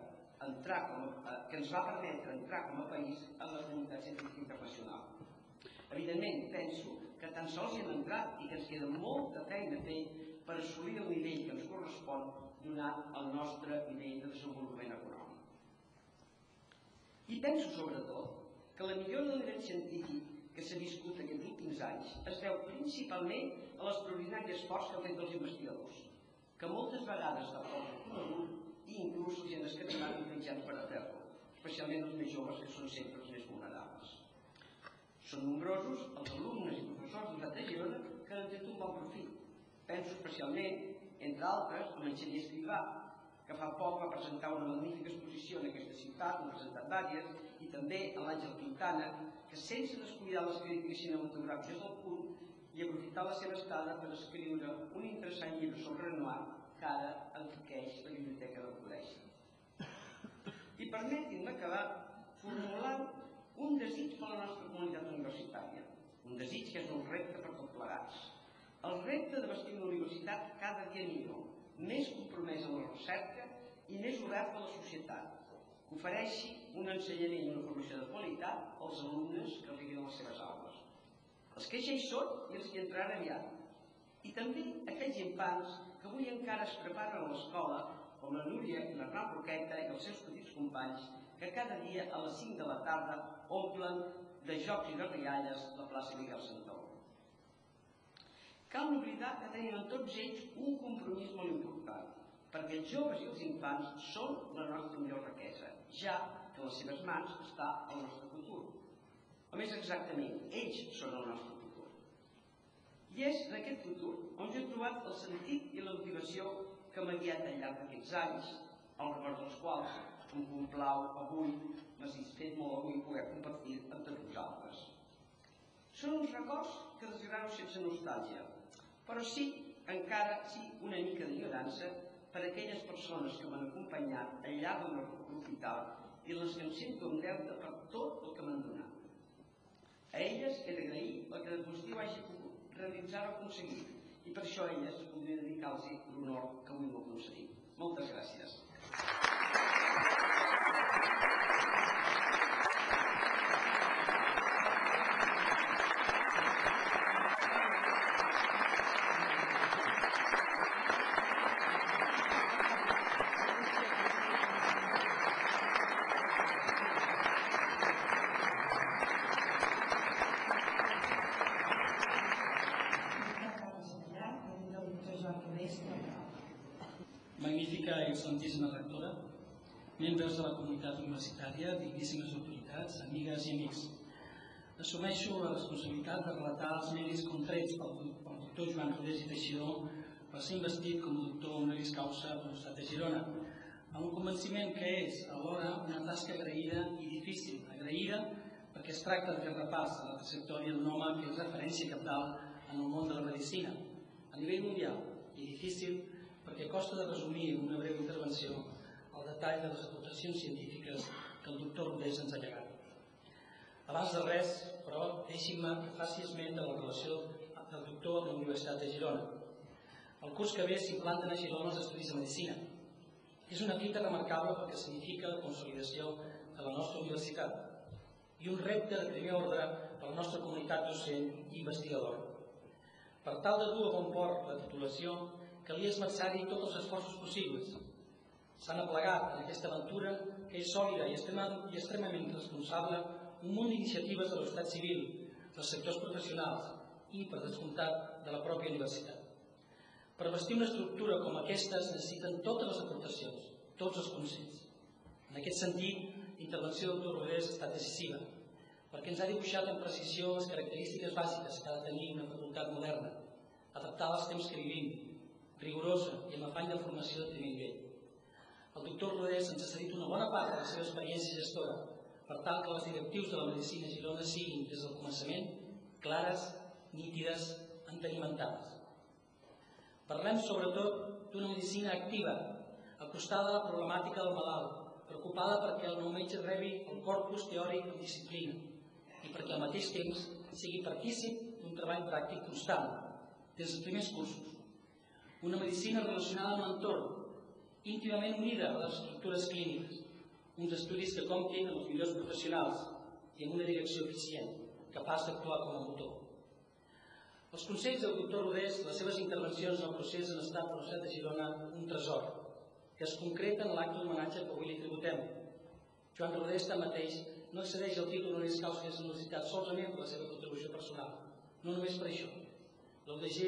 entrar com a, eh, que ens va permetre entrar com a país en la comunitat científica internacional. Evidentment, penso que tan sols hi hem entrat i que ens queda molta feina a fer per assolir el nivell que ens correspon donat el nostre nivell de desenvolupament econòmic. I penso sobretot que la millora del nivell científic que s'ha viscut aquests últims anys es deu principalment a l'extraordinari esforç que han fet els investigadors, que moltes vegades de forma conegut i inclús els han escatimat mitjans per a fer-lo, especialment els més joves que són sempre els més vulnerables. Són nombrosos els alumnes i professors de de Girona que han fet un bon profit. Penso especialment entre altres, en Xavier Escrivà, que fa poc va presentar una magnífica exposició en aquesta ciutat, n'ha presentat vàries, i també a l'Àngel Quintana, que sense descuidar les crítiques cinematogràfiques del punt i aprofitar la seva estada per escriure un interessant llibre sobre Renoir que ara enriqueix la biblioteca del col·legi. I permetin-me acabar formulant un desig per la nostra comunitat universitària, un desig que és un repte per tot plegats, el repte de vestir una universitat cada dia millor, més compromesa amb la recerca i més oberta a la societat, ofereixi un ensenyament i una formació de qualitat als alumnes que arribin a les seves aules. Els que ja hi són i els que entraran aviat. I també aquells infants que avui encara es preparen a l'escola, com la Núria i l'Arnau Roqueta i els seus petits companys, que cada dia a les 5 de la tarda omplen de jocs i de rialles la plaça Miguel Santó. Cal oblidar que tenim en tots ells un compromís molt important, perquè els joves i els infants són la nostra millor riquesa, ja que les seves mans està el nostre futur. O més exactament, ells són el nostre futur. I és en aquest futur on jo he trobat el sentit i la motivació que m'ha guiat al llarg d'aquests anys, el record dels quals em complau avui, m'ha fet molt avui poder compartir amb tots vosaltres. Són uns records que desgrano sense nostàlgia, però sí, encara sí, una mica d'ignorança per a aquelles persones que m'han acompanyat al llarg del meu vital i les que em sento en deute per tot el que m'han donat. A elles he d'agrair el que de positiu hagi pogut realitzar o aconseguir i per això elles voldria dedicar-los l'honor que avui m'ho concedit. Moltes gràcies. magnífica i excelentíssima rectora, membres de la comunitat universitària, digníssimes autoritats, amigues i amics. Assumeixo la responsabilitat de relatar els mèrits contrets pel, pel doctor Joan Rodés i Teixidor per ser investit com a doctor honoris causa per l'Estat de Girona, amb un convenciment que és alhora una tasca agraïda i difícil. Agraïda perquè es tracta de fer repàs a la trajectòria d'un home que és referència capdalt en el món de la medicina, a nivell mundial, i difícil perquè costa de resumir en una breu intervenció detall de les aportacions científiques que el doctor Rodés ens ha llegat. Abans de res, però, deixin-me que faci esment de la relació del doctor amb la Universitat de Girona. El curs que ve s'implanten a Girona els estudis de Medicina. És una fita remarcable perquè significa la consolidació de la nostra universitat i un repte de primer ordre per la nostra comunitat docent i investigadora. Per tal de dur a bon port la titulació, calia esmerçar-hi tots els esforços possibles. S'han aplegat en aquesta aventura, que és sòlida i, i extremament responsable, un munt d'iniciatives de l'estat civil, dels sectors professionals i, per descomptat, de la pròpia universitat. Per vestir una estructura com aquesta es necessiten totes les aportacions, tots els consells. En aquest sentit, l'intervenció del doctor Rodés ha estat decisiva, perquè ens ha dibuixat amb precisió les característiques bàsiques que ha de tenir una facultat moderna, adaptada als temps que vivim, rigorosa i amb afany de formació de primer nivell. El doctor Rodés ens ha cedit una bona part de la seva experiència gestora per tal que les directius de la medicina Girona siguin, des del començament, clares, nítides, entenimentades. Parlem sobretot d'una medicina activa, acostada a la problemàtica del malalt, preocupada perquè el nou metge rebi el corpus teòric amb disciplina i perquè al mateix temps sigui partícip d'un treball pràctic constant, des dels primers cursos. Una medicina relacionada amb l'entorn, íntimament unida a les estructures clíniques, uns estudis que comptin amb els millors professionals i amb una direcció eficient, capaç d'actuar com a motor. Els consells del doctor Rodés, les seves intervencions en el procés han estat per l'Universitat de Girona un tresor, que es concreta en l'acte d'homenatge que avui li tributem. Joan Rodés, tanmateix, no accedeix al títol honoris causa de la universitat solament per la seva contribució personal, no només per això. L'UDG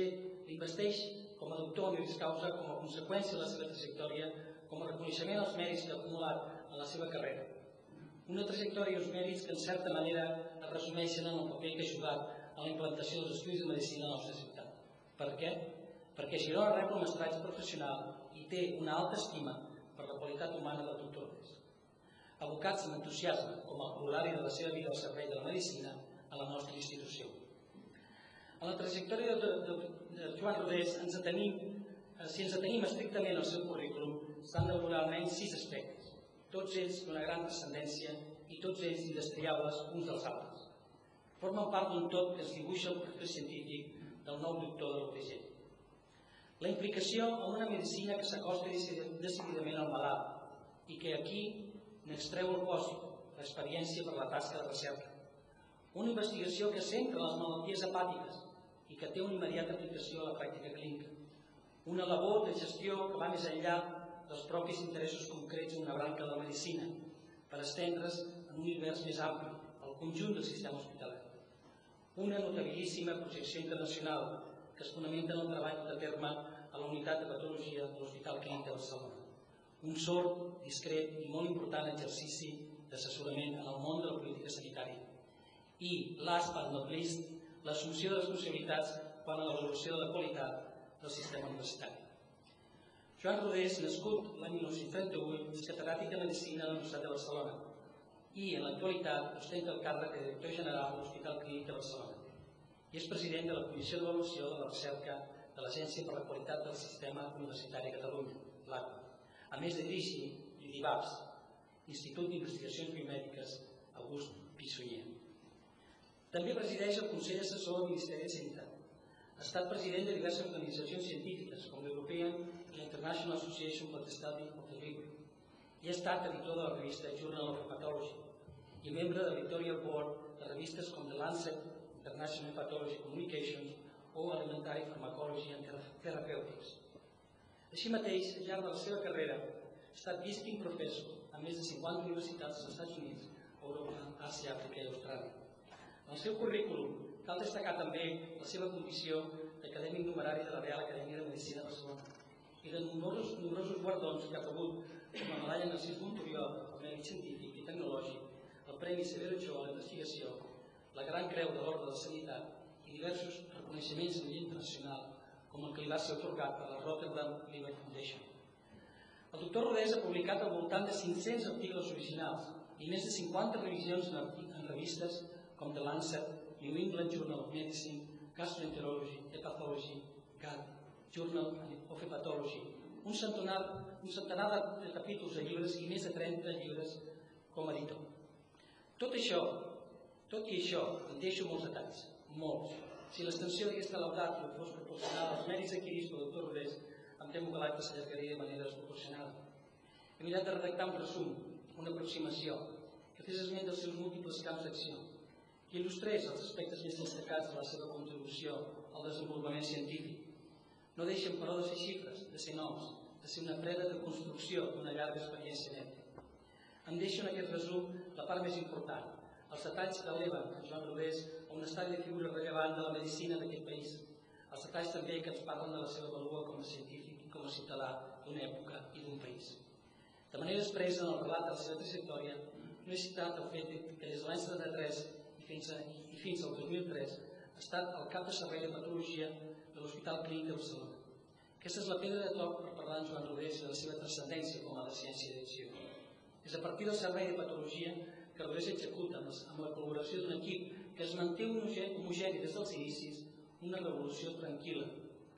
l'investeix com a doctor honoris causa com a conseqüència de la seva trajectòria, com a reconeixement als mèrits que ha acumulat en la seva carrera. Una trajectòria i uns mèrits que en certa manera es resumeixen en el paper que ha jugat a la implantació dels estudis de medicina a la nostra ciutat. Per què? Perquè Girona rep un mestratge professional i té una alta estima per la qualitat humana del doctor Rodés. Abocats amb entusiasme, com a corolari de la seva vida al servei de la medicina, a la nostra institució. En la trajectòria de, Joan Rodés, ens atenim, eh, si ens atenim estrictament al seu currículum, s'han de valorar almenys sis aspectes, tots ells d'una gran transcendència i tots ells indestriables uns dels altres. Formen part d'un tot que es dibuixa el perfil científic del nou doctor de l'OTG. La implicació en una medicina que s'acosta decididament al malalt i que aquí n'extreu el pòsit, l'experiència per la tasca de recerca. Una investigació que centra les malalties hepàtiques que té una immediata aplicació a la pràctica clínica. Una labor de gestió que va més enllà dels propis interessos concrets d'una branca de la medicina per estendre's en un univers més ampli, al conjunt del sistema hospitalari. Una notabilíssima projecció internacional que es fonamenta en el treball de terme a la unitat de patologia de l'Hospital Clínic de Barcelona. Un sort, discret i molt important exercici d'assessorament en el món de la política sanitària. I, last but not least, l'assumpció de responsabilitats quant a l'avaluació de la qualitat del sistema universitari. Joan Rodés, nascut l'any 1938, és catedràtic de Medicina a la de Barcelona i en l'actualitat ostenta el càrrec de director general de l'Hospital Clínic de Barcelona i és president de la Comissió d'Avaluació de la Recerca de l'Agència per la Qualitat del Sistema Universitari de Catalunya, l'ACU, a més de dirigir l'IDIVAPS, Institut d'Investigacions Biomèdiques August Pissunyer. També presideix el Consell Assessor del Ministeri de Sanitat. Ha estat president de diverses organitzacions científiques, com l'European i l'International Association for the Study of the Liver, i ha estat editor de la revista Journal of Hepatology i membre de l'editorial board de revistes com The Lancet, International Hepatology Communications o Alimentary Pharmacology and Therapeutics. Així mateix, al llarg de la seva carrera, ha estat visiting professor a més de 50 universitats als Estats Units, Europa, Àsia, Àfrica i Austràlia. En el seu currículum cal destacar també la seva condició d'acadèmic numerari de la Real Acadèmia de Medicina de Barcelona i de nombrosos, nombrosos guardons que ha rebut com la medalla Narcís Monturiol al mèrit científic i tecnològic, el Premi Severo Ochoa a la investigació, la Gran Creu de l'Ordre de la Sanitat i diversos reconeixements a nivell internacional, com el que li va ser otorgat per la Rotterdam Liver Foundation. El doctor Rodés ha publicat al voltant de 500 articles originals i més de 50 revisions en, en revistes com The Lancet, New England Journal of Medicine, Gastroenterology, Hepatology, GAD, Journal of Hepatology, un centenar, un centenar de capítols de llibres i més de 30 llibres com a editor. Tot això, tot i això, en deixo molts detalls, molts. Si l'extensió d'aquesta laudatio fos proporcional als mèrits adquirits pel doctor Rodés, em temo que l'acte s'allargaria de manera desproporcionada. He mirat de redactar un resum, una aproximació, que fes esment dels seus múltiples camps d'acció, que il·lustrés els aspectes més destacats de la seva contribució al desenvolupament científic. No deixen, però, de ser xifres, de ser noms, de ser una freda de construcció d'una llarga experiència neta. Em deixo en aquest resum la part més important, els detalls que eleven en Joan Rodés a un estadi de figura rellevant de la medicina d'aquest país, els detalls també que ens parlen de la seva valua com a científic i com a ciutadà d'una època i d'un país. De manera expressa en el relat de la seva trajectòria, no he citat el fet que des de l'any 73 fins, a, i fins al 2003 ha estat el cap de servei de patologia de l'Hospital Clínic de Barcelona. Aquesta és la pedra de toc per parlar amb Joan Rodés de la seva transcendència com a la ciència d'acció. És a partir del servei de patologia que Rodés executa amb, amb la col·laboració d'un equip que es manté homogeni des dels inicis una revolució tranquil·la,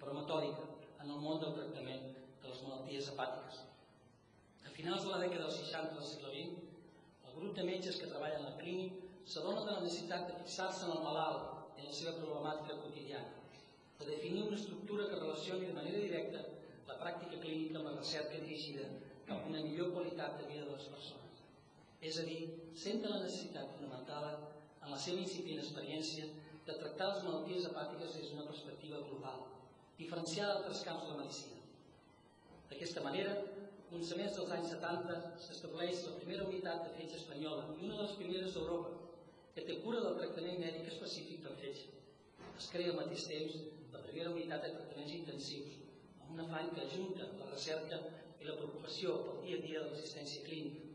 però metòdica, en el món del tractament de les malalties hepàtiques. A finals de la dècada dels 60 del segle XX, el grup de metges que treballen a la clínica s'adona de la necessitat de fixar-se en el malalt i en la seva problemàtica quotidiana, de definir una estructura que relacioni de manera directa la pràctica clínica amb la recerca dirigida cap a una millor qualitat de vida de les persones. És a dir, senta la necessitat fonamentada en la seva incipient experiència de tractar les malalties hepàtiques des d'una perspectiva global, diferenciada d'altres camps de la medicina. D'aquesta manera, començaments dels anys 70 s'estableix la primera unitat de fetge espanyola i una de les primeres d'Europa que té cura del tractament mèdic específic del fetge. Es crea al mateix temps la primera unitat de tractaments intensius, amb un afany que ajunta la recerca i la preocupació pel dia a dia de l'assistència clínica.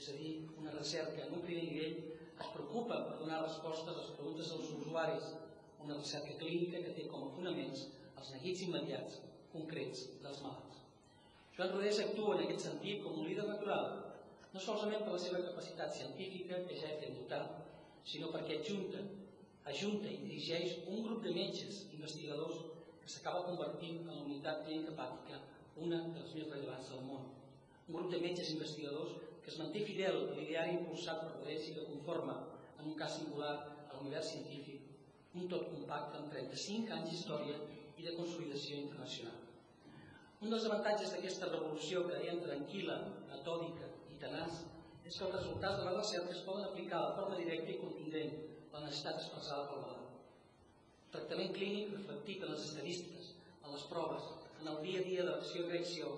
És a dir, una recerca en un primer nivell es preocupa per donar respostes a les preguntes dels usuaris, una recerca clínica que té com a fonaments els neguits immediats, concrets, dels malalts. Joan Rodés actua en aquest sentit com un líder natural, no solament per la seva capacitat científica, que ja he fet notar, sinó perquè adjunta, ajunta i dirigeix un grup de metges investigadors que s'acaba convertint en la unitat clínica hepàtica, una de les més rellevants del món. Un grup de metges investigadors que es manté fidel a l'ideari impulsat per Rodés i que conforma, en un cas singular, a l'univers científic, un tot compacte amb 35 anys d'història i de consolidació internacional. Un dels avantatges d'aquesta revolució que dèiem tranquil·la, metòdica i tenaç és que els resultats de la recerca es poden aplicar de forma directa i contundent la necessitat expressada pel malalt. Tractament clínic reflectit en les estadístiques, en les proves, en el dia a dia de l'acció i reacció,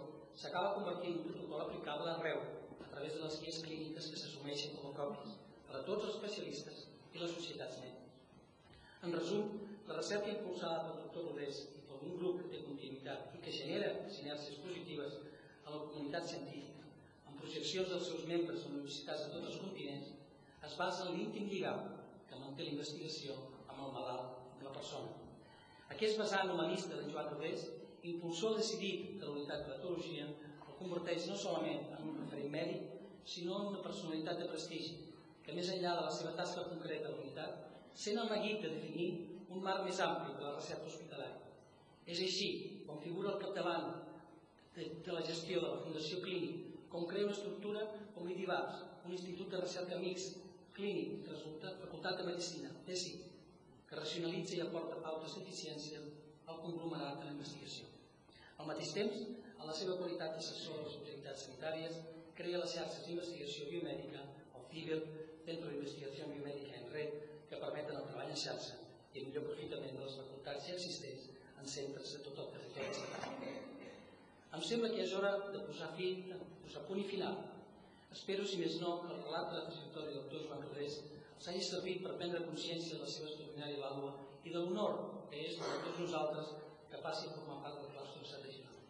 s'acaba convertint en un protocol aplicable arreu, a través de les guies clíniques que s'assumeixen com a còpies per a tots els especialistes i les societats mèdiques. En resum, la recerca impulsada pel doctor Rodés i per un grup té continuïtat i que genera sinèrcies positives a la comunitat científica, investigacions dels seus membres a universitats de tots els continents es basa en l'íntim lligam que manté la investigació amb el malalt, amb la persona. Aquest vessant humanista de Joan Rodés, impulsor decidit de la unitat de patologia, el converteix no solament en un referent mèdic, sinó en una personalitat de prestigi, que més enllà de la seva tasca concreta a la unitat, sent el neguit de definir un marc més ampli de la recerca hospitalària. És així, com figura al capdavant de, de la gestió de la Fundació Clínic, com crea una estructura com l'IDIVAPS, un institut de recerca mixt, clínic, resultat, facultat de medicina, PESI, que racionalitza i aporta pautes d'eficiència al conglomerat de la investigació. Al mateix temps, en la seva qualitat d'assessor de les autoritats sanitàries, crea les xarxes d'investigació biomèdica, el CIBER, Centro d'Investigació Biomèdica en Red, que permeten el treball en xarxa i el millor aprofitament de les facultats ja existents en centres de tot el territori. Em sembla que és hora de posar fi, de posar punt i final. Espero, si més no, que el relat de la trajectòria del doctor Joan Rodés els hagi servit per prendre consciència de la seva extraordinària vàlua i de l'honor que és per tots nosaltres que passi a formar part del claustre de Girona.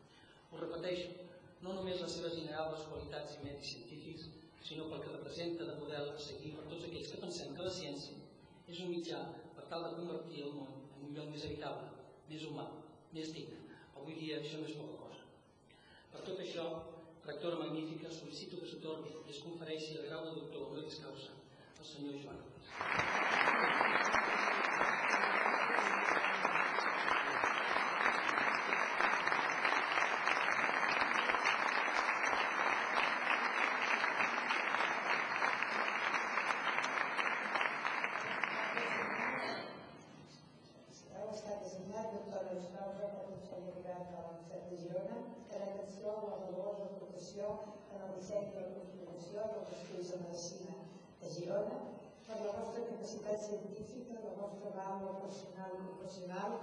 Ho repeteixo, no només les seves innerables qualitats i mèrits científics, sinó pel que representa de model a seguir per tots aquells que pensem que la ciència és un mitjà per tal de convertir el món en un lloc més habitable, més humà, més digne. Avui dia això no és poca cosa. Per tot això, rectora magnífica, sol·licito que s'atorgui i es confereixi el grau de doctor honoris causa al senyor Joan Rodés. Heu estat designat doctor honoris causa per Consell Privat de la Universitat de Girona en atenció a la valorosa aportació en el disseny i la configuració dels estudis de medicina de Girona, per la vostra capacitat científica, la vostra vàlua personal i professional,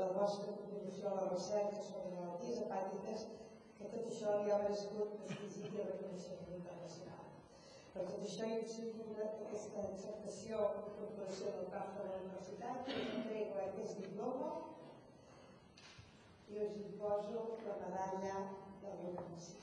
la vostra contribució a la recerca sobre malalties hepàtiques, que tot això li ha merescut prestigi i reconeixement internacional. Per tot això he sigut aquesta acceptació i incorporació del CAF de la universitat, us entrego aquest diploma i us imposo la medalla de la universitat.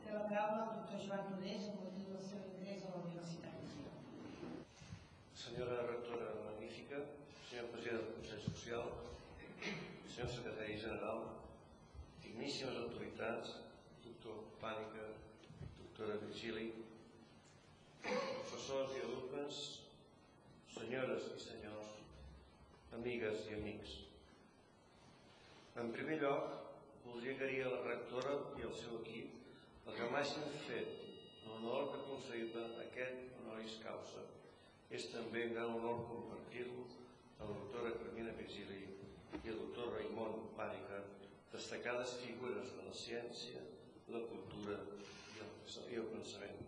Té la paraula el doctor Joan Rodés amb motiu del seu ingrés a la Universitat de Girona. Senyora rectora magnífica, senyor president del Consell Social, senyor secretari general, digníssimes autoritats, doctor Pànica, doctora Virgili, professors i alumnes, senyores i senyors, amigues i amics. En primer lloc, voldria agrair a la rectora i al seu equip el que m'hagin fet l'honor de concedir aquest honoris causa. És també un gran honor compartir-lo amb la doctora Carmina Virgili i el doctor Raimon Pànica, destacades figures de la ciència, la cultura i el, pensament.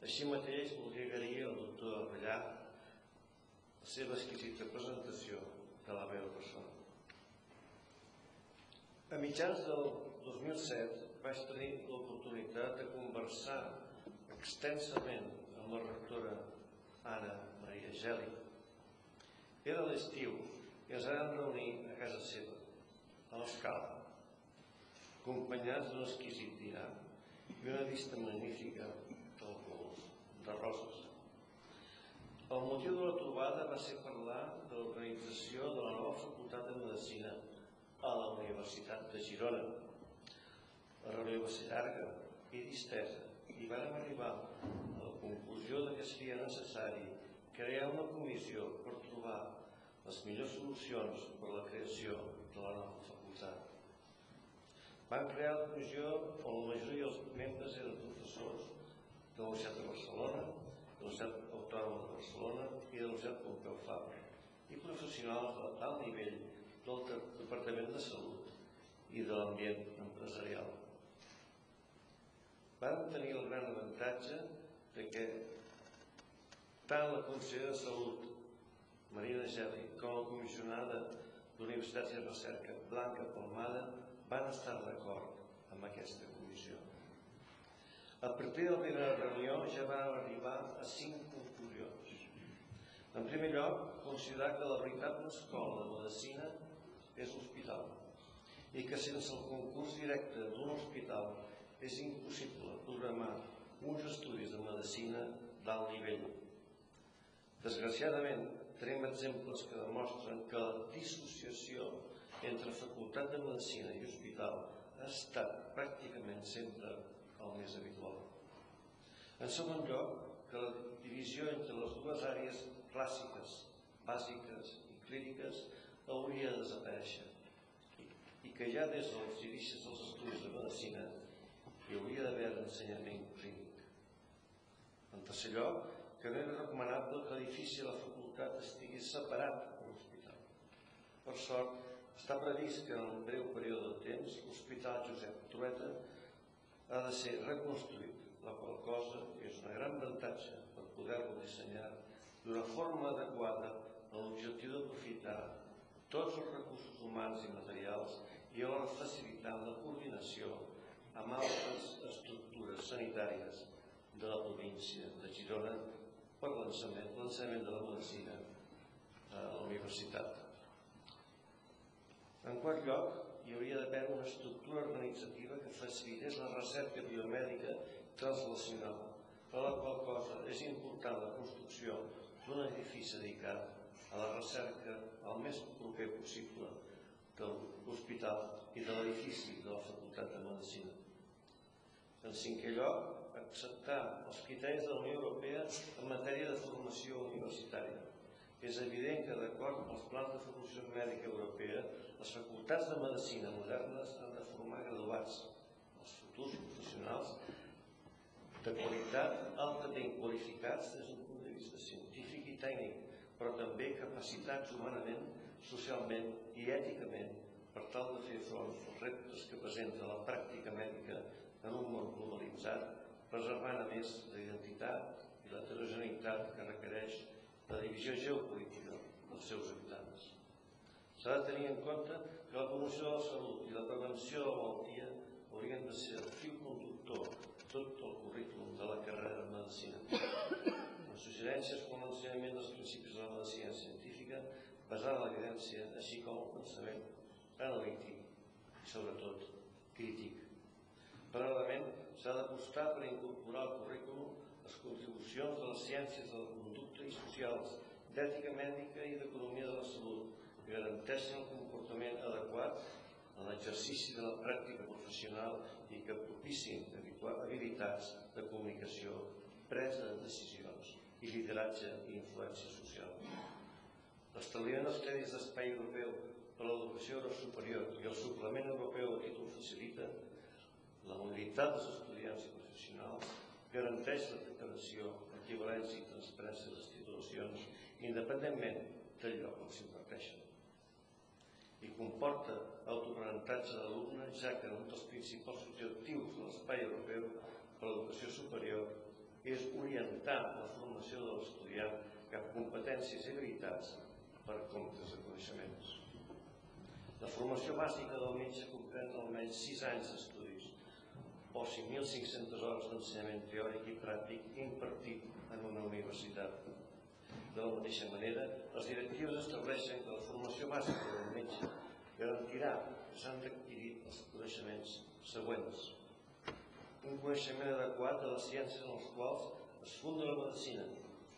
Així mateix voldria agrair al doctor Avellà la seva exquisita presentació de la meva persona. A mitjans del 2007 vaig tenir l'oportunitat de conversar extensament amb la rectora Anna Maria Geli. Era l'estiu i ens vam reunir a casa seva, a l'Escala, acompanyats d'un exquisit dinar i una vista magnífica del golf de roses. El motiu de la trobada va ser parlar de l'organització de la nova Facultat de Medicina a la Universitat de Girona. La reunió va ser llarga i distesa i vam arribar a la conclusió de que seria necessari crear una comissió per trobar les millors solucions per a la creació de la nova facultat. Van crear la comissió on la majoria dels membres eren professors de la Universitat de Barcelona, de la Universitat Autònoma de Barcelona i de la Universitat Pompeu Fabra i professionals de alt nivell del Departament de Salut i de l'ambient empresarial. Vam tenir el gran avantatge de que tant la consellera de Salut, Marina Geli, com la comissionada d'Universitats i Recerca, Blanca Palmada, van estar d'acord amb aquesta comissió. A partir de la primera reunió ja van arribar a cinc conclusions. En primer lloc, considerar que la veritable escola de medicina és l'hospital i que sense el concurs directe d'un hospital és impossible programar uns estudis de medicina d'alt nivell. Desgraciadament, tenim exemples que demostren que la dissociació entre facultat de medicina i hospital ha estat pràcticament sempre el més habitual. En segon lloc, que la divisió entre les dues àrees clàssiques, bàsiques i clíniques hauria de desaparèixer i, que ja des dels inicis dels estudis de medicina hi hauria d'haver ensenyament clínic. En tercer lloc, que no era recomanable que l'edifici de la facultat estigués separat de l'hospital. Per sort, està previst que en un breu període de temps l'Hospital Josep Trueta ha de ser reconstruït, la qual cosa és un gran avantatge per poder-lo dissenyar d'una forma adequada a l'objectiu d'aprofitar tots els recursos humans i materials i alhora facilitar la coordinació amb altres estructures sanitàries de la província de Girona per l'ensenyament de la medicina a la universitat. En quart lloc, hi hauria d'haver una estructura organitzativa que facilités la recerca biomèdica translacional, per la qual cosa és important la construcció d'un edifici dedicat a la recerca el més proper possible de l'hospital i de l'edifici de la Facultat de Medicina. En cinquè lloc, acceptar els criteris de la Unió Europea en matèria de formació universitària. És evident que, d'acord amb els plans de formació mèdica europea, les facultats de medicina modernes han de formar graduats, els futurs professionals, de qualitat altament qualificats des d'un punt de vista científic i tècnic, però també capacitats humanament, socialment i èticament per tal de fer front als reptes que presenta la pràctica mèdica en un món globalitzat preservant a més la identitat i l'heterogeneïtat que requereix la divisió geopolítica dels seus habitants. S'ha de tenir en compte que la promoció de la salut i la prevenció de la malaltia haurien de ser el fil conductor tot el currículum de la carrera de Medicina. Les suggerències com l'ensenyament dels principis de la medicina científica basada en l'evidència, així com el pensament analític i, sobretot, crític. Paral·lelament, s'ha d'apostar per incorporar al currículum les contribucions de les ciències de la conducta i socials, d'ètica mèdica i d'economia de la salut, que garanteixen el comportament adequat en l'exercici de la pràctica professional i que propicin habilitats de comunicació, presa de decisions i lideratge i influència social. L'establiment dels crèdits d'espai europeu per a l'educació superior i el suplement europeu a títol facilita la mobilitat dels estudiants i professionals garanteix la preparació, equivalència i transparència de les titulacions independentment del lloc on s'imparteixen i comporta autoaprenentatge de l'alumne ja que un dels principals objectius de l'espai europeu per a l'educació superior és orientar la formació de l'estudiant cap a competències i habilitats per comptes de coneixements. La formació bàsica del metge comprèn almenys 6 anys d'estudis o 5.500 hores d'ensenyament teòric i pràctic impartit en una universitat. De la mateixa manera, els directius estableixen que la formació bàsica del metge garantirà que s'han d'adquirir els coneixements següents. Un coneixement adequat de les ciències en les quals es funda la medicina,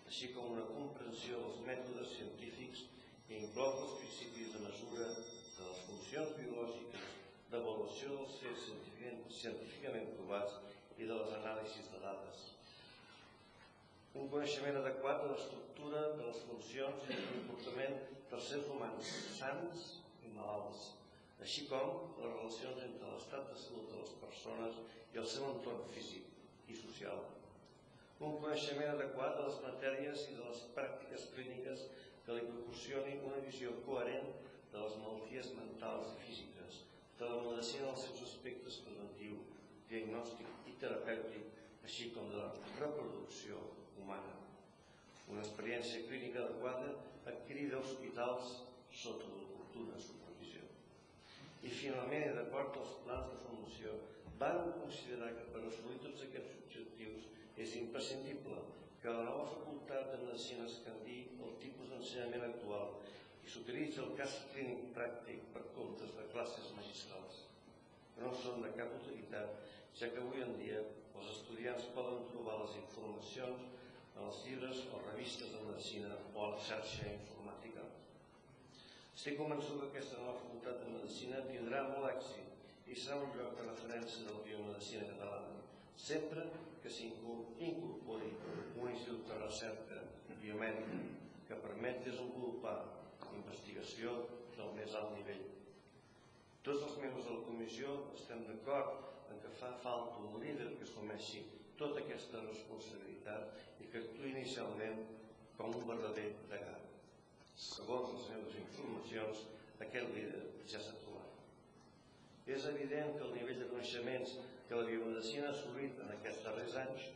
així com una comprensió dels mètodes científics que inclou els principis de mesura de les funcions biològiques d'avaluació dels fets científicament, provats i de les anàlisis de dades. Un coneixement adequat de l'estructura de les funcions i del comportament dels seres humans sants i malalts, així com les relacions entre l'estat de salut de les persones i el seu entorn físic i social. Un coneixement adequat de les matèries i de les pràctiques clíniques que li proporcionin una visió coherent de les malalties mentals i físiques, de la medicina dels seus aspectes preventiu, diagnòstic i terapèutic, així com de la reproducció humana. Una experiència clínica adequada adquirida a hospitals sota l'oportuna supervisió. I finalment, d'acord als plans de formació, van considerar que per assolir tots aquests objectius és imprescindible que la nova facultat de medicina es canvi el tipus d'ensenyament actual i s'utilitza el cas clínic pràctic per comptes de classes magistrals, que no són de cap utilitat, ja que avui en dia els estudiants poden trobar les informacions en els llibres o revistes de medicina o a la xarxa informàtica. Estic convençut que aquesta nova facultat de medicina tindrà molt èxit i serà un lloc de referència de la biomedicina catalana, sempre que s'incorpori un institut de recerca biomèdica que permet desenvolupar investigació del més alt nivell. Tots els membres de la comissió estem d'acord en que fa falta un líder que assumeixi tota aquesta responsabilitat i que actuï inicialment com un verdader degà. Segons les meves informacions, aquest líder ja s'ha trobat. És evident que el nivell de coneixements que la biomedicina ha assolit en aquests darrers anys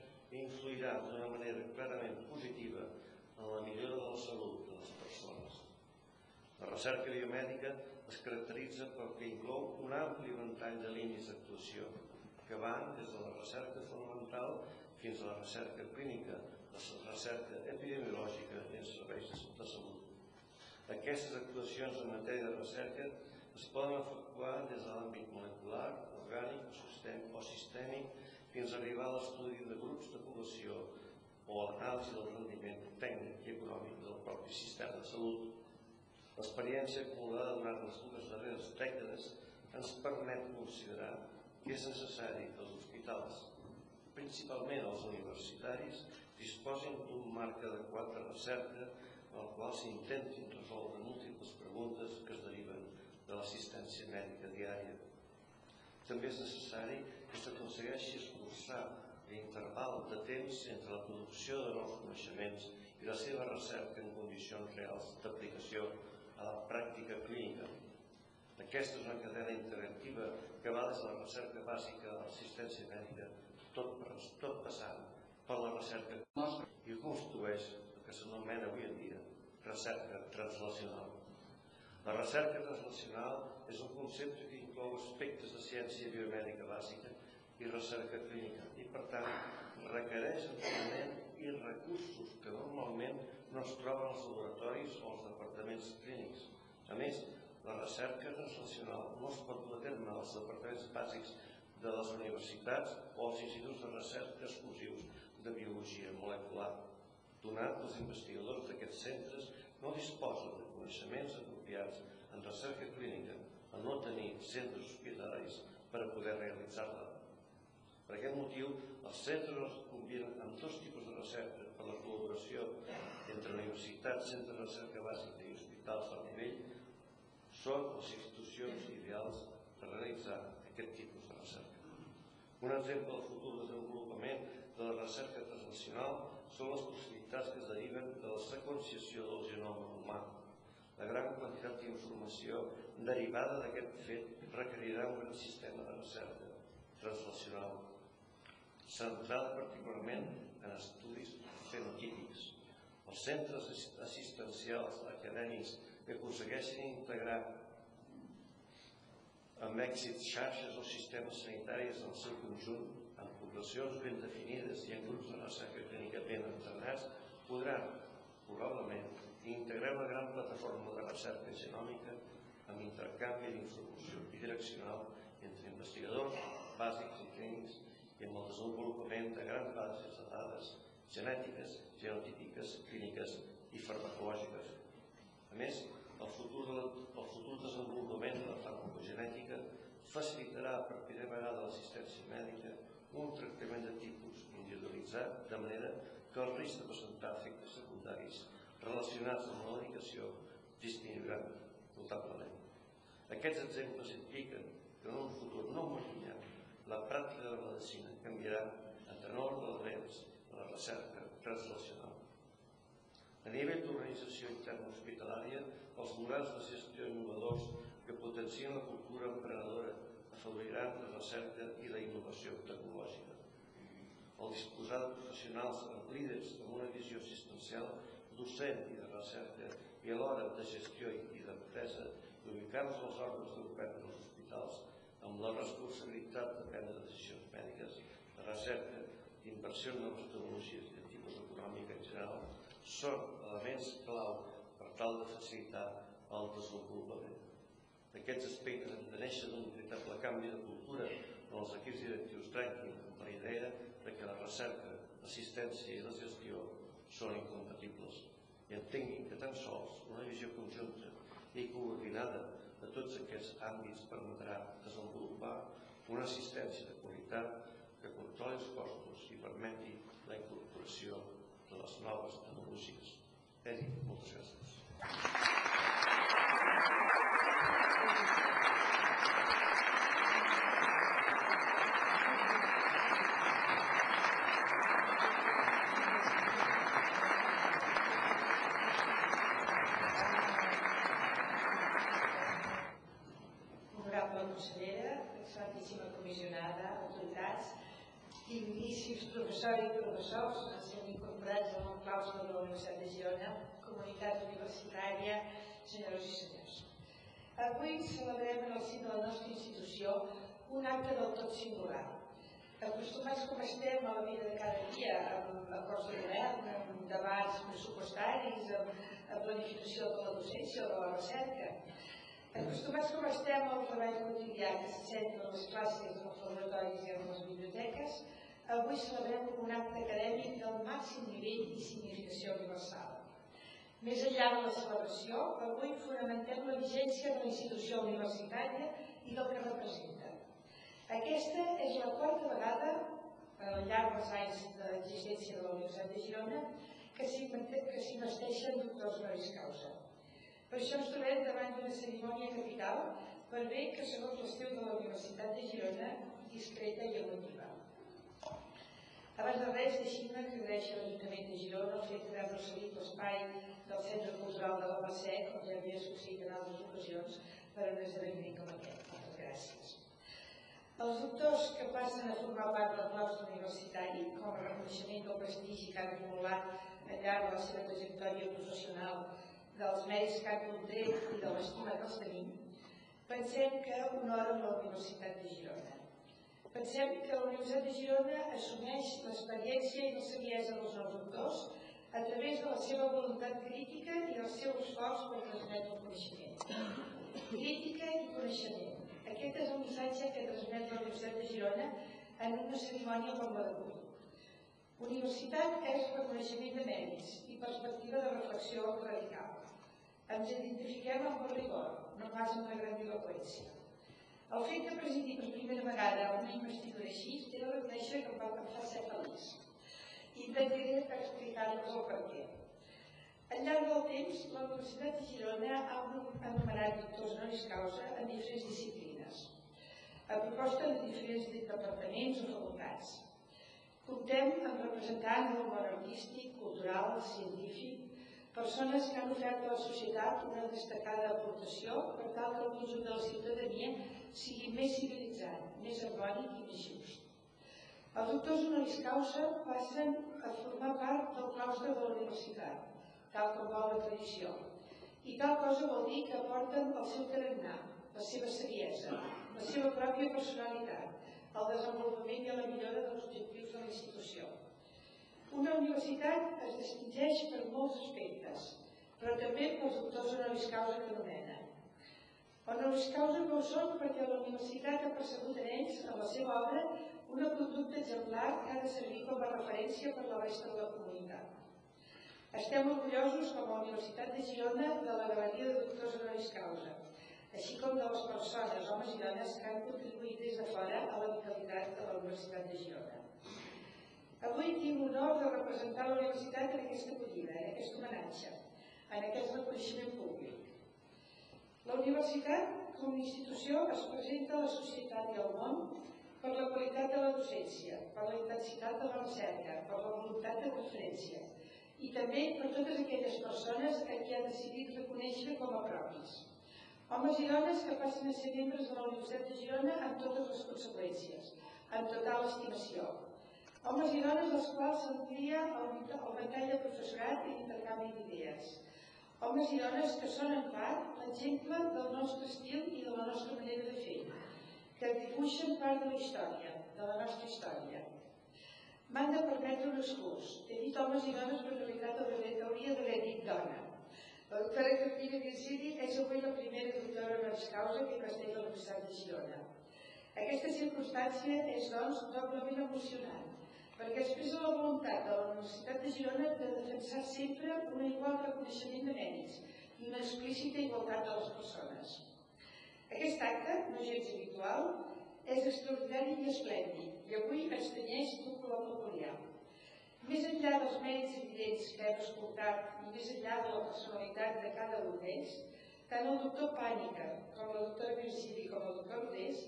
influirà d'una manera clarament positiva en la millora de la salut de les persones. La recerca biomèdica es caracteritza perquè inclou un ampli ventall de línies d'actuació que van des de la recerca fonamental fins a la recerca clínica, la recerca epidemiològica i els serveis de salut. Aquestes actuacions en matèria de recerca es poden efectuar des de l'àmbit molecular, orgànic o sistèmic fins a arribar a l'estudi de grups de població o a l'anàlisi del rendiment tècnic i econòmic del propi sistema de salut. L'experiència acumulada durant les dues darreres dècades ens permet considerar que és necessari que els hospitals, principalment els universitaris, disposin d'un marc adequat de recerca en el qual s'intentin resoldre múltiples preguntes que es deriven de l'assistència mèdica diària. També és necessari que s'aconsegueixi escurçar l'interval de temps entre la producció de nous coneixements i la seva recerca en condicions reals d'aplicació a la pràctica clínica. Aquesta és una cadena interactiva que va des de la recerca bàsica a l'assistència mèdica, tot, tot passant per la recerca i construeix el que s'anomena avui en dia recerca translacional. La recerca translacional és un concepte que inclou aspectes de ciència biomèdica bàsica i recerca clínica i, per tant, requereix entrenament i recursos que normalment no es troben als laboratoris o als departaments clínics. A més, la recerca translacional no es pot dur a terme als departaments bàsics de les universitats o als instituts de recerca exclusius de biologia molecular, donat que els investigadors d'aquests centres no disposen de coneixements apropiats en recerca clínica en no tenir centres hospitalaris per a poder realitzar-la. Per aquest motiu, els centres es combinen amb dos tipus de recerca per la col·laboració entre universitats, centres de recerca bàsica i hospitals al nivell són les institucions ideals per realitzar aquest tipus de recerca. Un exemple del futur desenvolupament de la recerca transnacional són les possibilitats que es deriven de la seqüenciació del genoma humà. La gran quantitat d'informació derivada d'aquest fet requerirà un gran sistema de recerca translacional centrada particularment en estudis fenotípics. Els centres assistencials acadèmics que aconsegueixin integrar amb èxit xarxes o sistemes sanitaris en el seu conjunt, en poblacions ben definides i en grups de recerca clínica ben entrenats, podran, probablement, integrar una gran plataforma de recerca genòmica amb intercanvi d'informació bidireccional entre investigadors bàsics i clínics i amb el desenvolupament de grans bases de dades genètiques, genotípiques, clíniques i farmacològiques. A més, el futur, de la, el futur desenvolupament de la farmacogenètica facilitarà per primera vegada l'assistència mèdica un tractament de tipus individualitzat de manera que el risc de presentar efectes secundaris relacionats amb la medicació disminuiran notablement. Aquests exemples impliquen que en un futur no molt llunyà la pràctica de la medicina canviarà a tenor del drets de la recerca translacional. A nivell d'organització interna hospitalària, els models de gestió innovadors que potencien la cultura emprenedora afavoriran la recerca i la innovació tecnològica. El disposar de professionals amb líders amb una visió assistencial, docent i de recerca i a l'hora de gestió i d'empresa d'ubicar-los als òrgans de govern dels hospitals amb la responsabilitat de prendre decisions mèdiques, de recerca, d'inversió en noves tecnologies i de tipus econòmic en general, són elements clau per tal de facilitar el desenvolupament. Aquests aspectes han de néixer d'un veritable canvi de cultura en els equips directius trenquin amb la idea de que la recerca, l'assistència i la gestió són incompatibles i entenguin que tan sols una visió conjunta i coordinada de tots aquests àmbits permetrà desenvolupar una assistència de qualitat que controli els costos i permeti la incorporació de les noves tecnologies. Edi, moltes gràcies. Honorable consellera, excelentíssima comissionada, autoritats, digníssims professors i professors, que estem incorporats al nou claustre de la Universitat de Girona, comunitat universitària, senyores i senyors. Avui celebrem en el si de la nostra institució un acte del tot singular. Acostumats com estem a la vida de cada dia, amb acords de govern, amb debats pressupostaris, amb, planificació de la docència o de la recerca, Acostumats com estem al treball quotidià que se centra en les classes, en els laboratoris i en les biblioteques, avui celebrem un acte acadèmic del màxim nivell i significació universal. Més enllà de la celebració, avui fonamentem la vigència de la institució universitària i del que representa. Aquesta és la quarta vegada, al llarg dels anys d'existència de la Universitat de Girona, que s'investeixen doctors honoris causa. Per això ens trobem davant d'una cerimònia capital per bé que, segons l'estiu de la Universitat de Girona, discreta i emotiva. Abans de res, deixin-me que agraeixi a l'Ajuntament de Girona el fet d'haver cedit l'espai del Centre Cultural de la Mercè, com ja havia succeït en altres ocasions, per a un esdeveniment com aquest. Moltes gràcies. Els doctors que passen a formar part del claustre universitari, com a reconeixement del prestigi que han acumulat al llarg de la seva trajectòria professional dels mèrits que han contret i de l'estima que els tenim, pensem que honoren la Universitat de Girona. Pensem que la Universitat de Girona assumeix l'experiència i la saviesa dels nous doctors a través de la seva voluntat crítica i el seu esforç per transmetre el coneixement. Crítica i coneixement. Aquest és el missatge que transmet la Universitat de Girona en una cerimònia com la d'avui. Universitat és reconeixement de mèrits i perspectiva de reflexió radical. Ens identifiquem amb el rigor, no pas amb la grandiloquència. El fet de presidir per primera vegada una investidura així he de reconèixer que em fa ser feliç. Intentaré explicar-vos el per què. Al llarg del temps, la Universitat de Girona ha enumerat doctors honoris causa en diferents disciplines, a proposta de diferents departaments o facultats. Comptem amb representants del món artístic, cultural, científic, persones que han ofert a la societat una destacada aportació per tal que el conjunt de la ciutadania sigui més civilitzat, més harmònic i més just. Els doctors honoris causa passen a formar part del claustre de la universitat, tal com vol la tradició. I tal cosa vol dir que aporten el seu tarannà, la seva saviesa, la seva pròpia personalitat, el desenvolupament i la millora dels objectius de la institució. Una universitat es distingeix per molts aspectes, però també pels doctors honoris causa que nomenen. Honoris causa no són perquè la universitat ha percebut en ells, en la seva obra, una conducta exemplar que ha de servir com a referència per la resta de la comunitat. Estem orgullosos com a Universitat de Girona de la galeria de doctors honoris causa, així com de les persones, homes i dones, que han contribuït des de fora a la vitalitat de la Universitat de Girona. Avui tinc l'honor de representar la universitat en aquesta acollida, en aquest homenatge, en aquest reconeixement públic. La universitat, com a institució, es presenta a la societat i al món per la qualitat de la docència, per la intensitat de la recerca, per la voluntat de referència i també per totes aquelles persones a qui ha decidit reconèixer com a propis. Homes i dones que passen a ser membres de la Universitat de Girona amb totes les conseqüències, amb total estimació, Homes i dones als quals s'amplia el, el ventall de professorat i intercanvi d'idees. Homes i dones que són en part l'exemple del nostre estil i de la nostra manera de fer, que dibuixen part de la història, de la nostra història. M'han de permetre un excurs. He dit homes i dones, però en realitat hauria d'haver dit dona. La doctora Carmina Virgili és avui la primera doctora honoris causa que investeix a la Universitat de Girona. Aquesta circumstància és, doncs, doblement emocionant, perquè expressa la voluntat de la Universitat de Girona de defensar sempre un igual reconeixement de mèrits i una explícita igualtat de les persones. Aquest acte, no gens habitual, és extraordinari i esplèndid i avui es tenyeix d'un color peculiar. Més enllà dels mèrits evidents que hem escoltat i més enllà de la personalitat de cada un d'ells, tant el doctor Pànica com la doctora Virgili com el doctor Rodés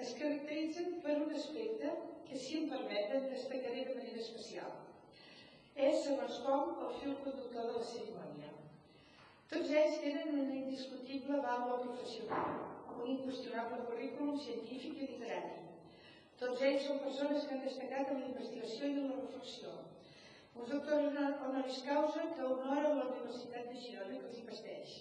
es caracteritzen per un aspecte que, si em permeten, destacaré de manera especial. És, segons com, el fil conductor de la cerimònia. Tots ells tenen una indiscutible vàlua professional, un inqüestionable currículum científic i literari. Tots ells són persones que han destacat en la investigació i en la reflexió. Un doctor honoris causa que honora la Universitat de Girona que els investeix.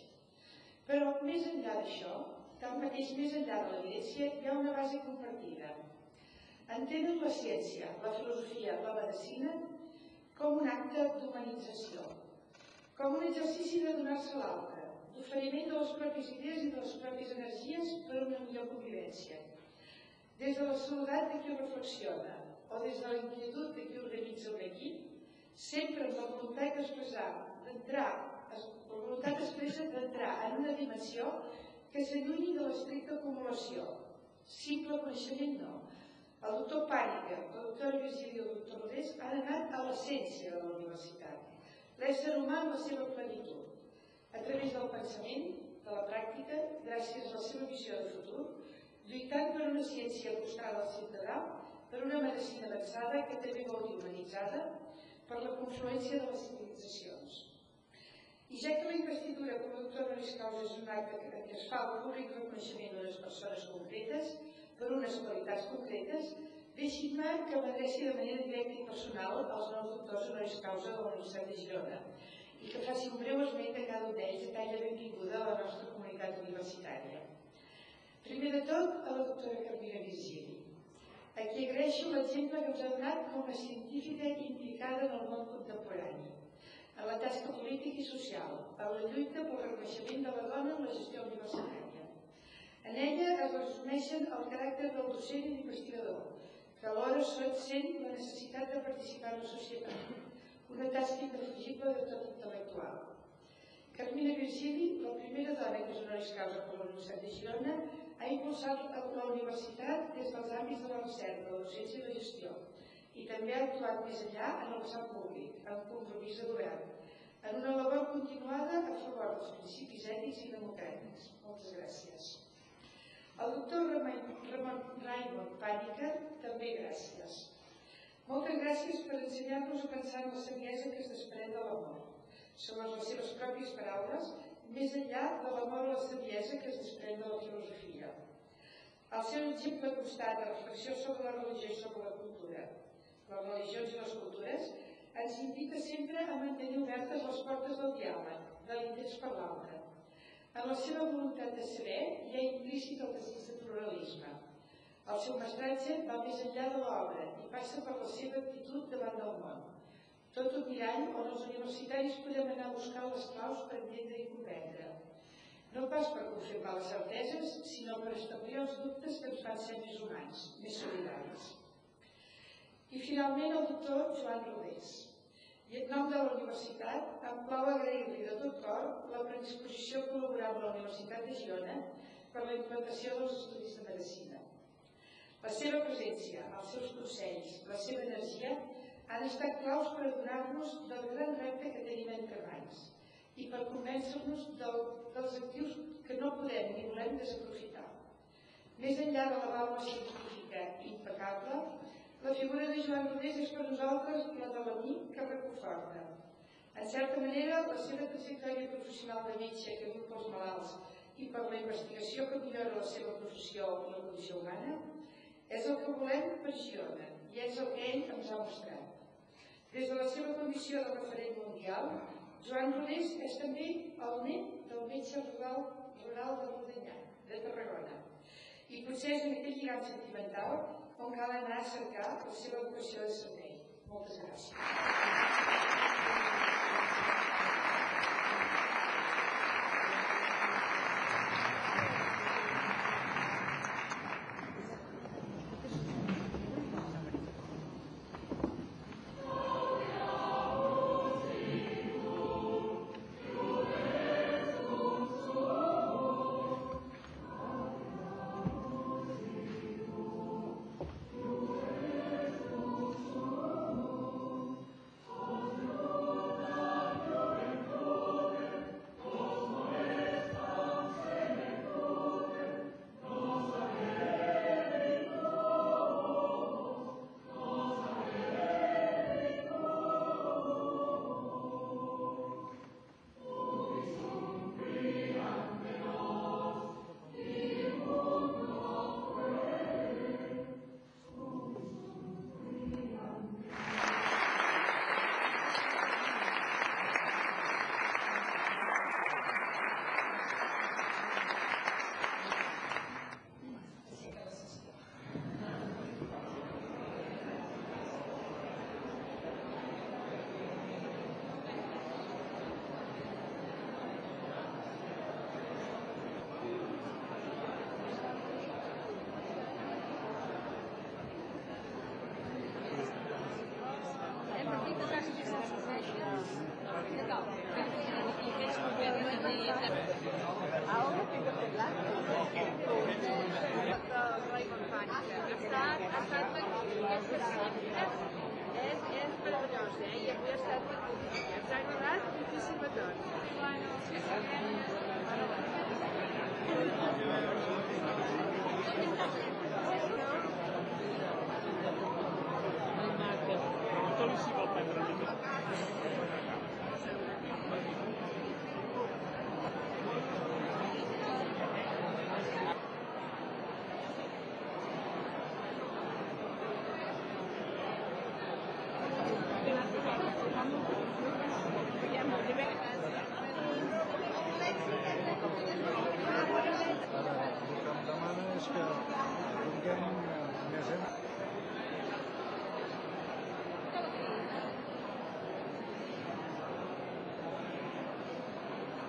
Però, més enllà d'això, Tanmateix, més enllà de l'evidència, hi ha una base compartida. Entenen la ciència, la filosofia, la medicina com un acte d'humanització, com un exercici de donar-se a l'altre, d'oferiment de les pròpies idees i de les pròpies energies per a una millor convivència. Des de la saludat de qui reflexiona o des de la inquietud de qui organitza un equip, sempre amb la voluntat d'expressar, d'entrar, la voluntat expressa d'entrar en una dimensió que s'allunyi de l'estricta acumulació. Simple coneixement no. El doctor Pànica, el doctor Virgili i el doctor Rodés han anat a l'essència de la universitat, l'ésser humà en la seva plenitud, a través del pensament, de la pràctica, gràcies a la seva visió de futur, lluitant per una ciència al ciutadà, per una medicina avançada que també vol dir humanitzada, per la confluència de les civilitzacions. I ja que la investidura com a doctor honoris causa és un acte que, que es fa al públic reconeixement d'unes persones concretes per unes qualitats concretes, deixin-me que m'adreci de manera directa i personal als nous doctors honoris causa de la Universitat de Girona i que faci un breu esment de cada un d'ells de talla benvinguda a la nostra comunitat universitària. Primer de tot, a la doctora Carmina Virgili, a qui agraeixo l'exemple que ens ha donat com a científica implicada en el món contemporani en la tasca política i social, en la lluita pel reconeixement de la dona en la gestió universitària. En ella es resumeixen el caràcter del docent i l'investigador, que alhora sent la necessitat de participar en la societat, una tasca indefugible de tot intel·lectual. Carmina Virgili, la primera dona que és honoris causa per la Universitat de Girona, ha impulsat la universitat des dels àmbits de la recerca, la docència i la gestió, i també ha actuat més enllà en el vessant públic, en compromís de govern, en una labor continuada a favor dels principis ètics i democràtics. Moltes gràcies. El doctor Ramon Raimon Pànica, també gràcies. Moltes gràcies per ensenyar-nos a pensar en la saviesa que es desprèn de l'amor. Segons les seves pròpies paraules, més enllà de l'amor a la saviesa que es desprèn de la filosofia. El seu exemple constant de reflexió sobre la religió i sobre la cultura, les religions i les cultures, ens invita sempre a mantenir obertes les portes del diàleg, de l'interès per l'altre. En la seva voluntat de saber hi ha implícit el desig de pluralisme. El seu mestratge va més enllà de l'obra i passa per la seva actitud davant del món. Tot un mirall on els universitaris podem anar a buscar les claus per entendre i comprendre. No pas per confirmar les certeses, sinó per establir els dubtes que ens fan ser més humans, més solidaris. I finalment el doctor Joan Rodés. I en nom de la universitat, em plau agrair-li de tot cor la predisposició a col·laborar amb la Universitat de Girona per la implantació dels estudis de Medicina. La seva presència, els seus consells, la seva energia han estat claus per adonar-nos del gran repte que tenim entre mans i per convèncer-nos del, dels actius que no podem ni volem desaprofitar. Més enllà de la vàlua científica impecable, la figura de Joan Rodés és per nosaltres una de l'amic que reconforta. En certa manera, la seva trajectòria professional de metge que viu pels malalts i per la investigació que millora la seva professió en la condició humana és el que volem per Girona i és el que ell ens ha mostrat. Des de la seva condició de referent mundial, Joan Rodés és també el net del metge rural, rural de Rodellà, de Tarragona. I potser és en aquest lligat sentimental on cal anar a cercar la seva vocació de servei. Moltes gràcies.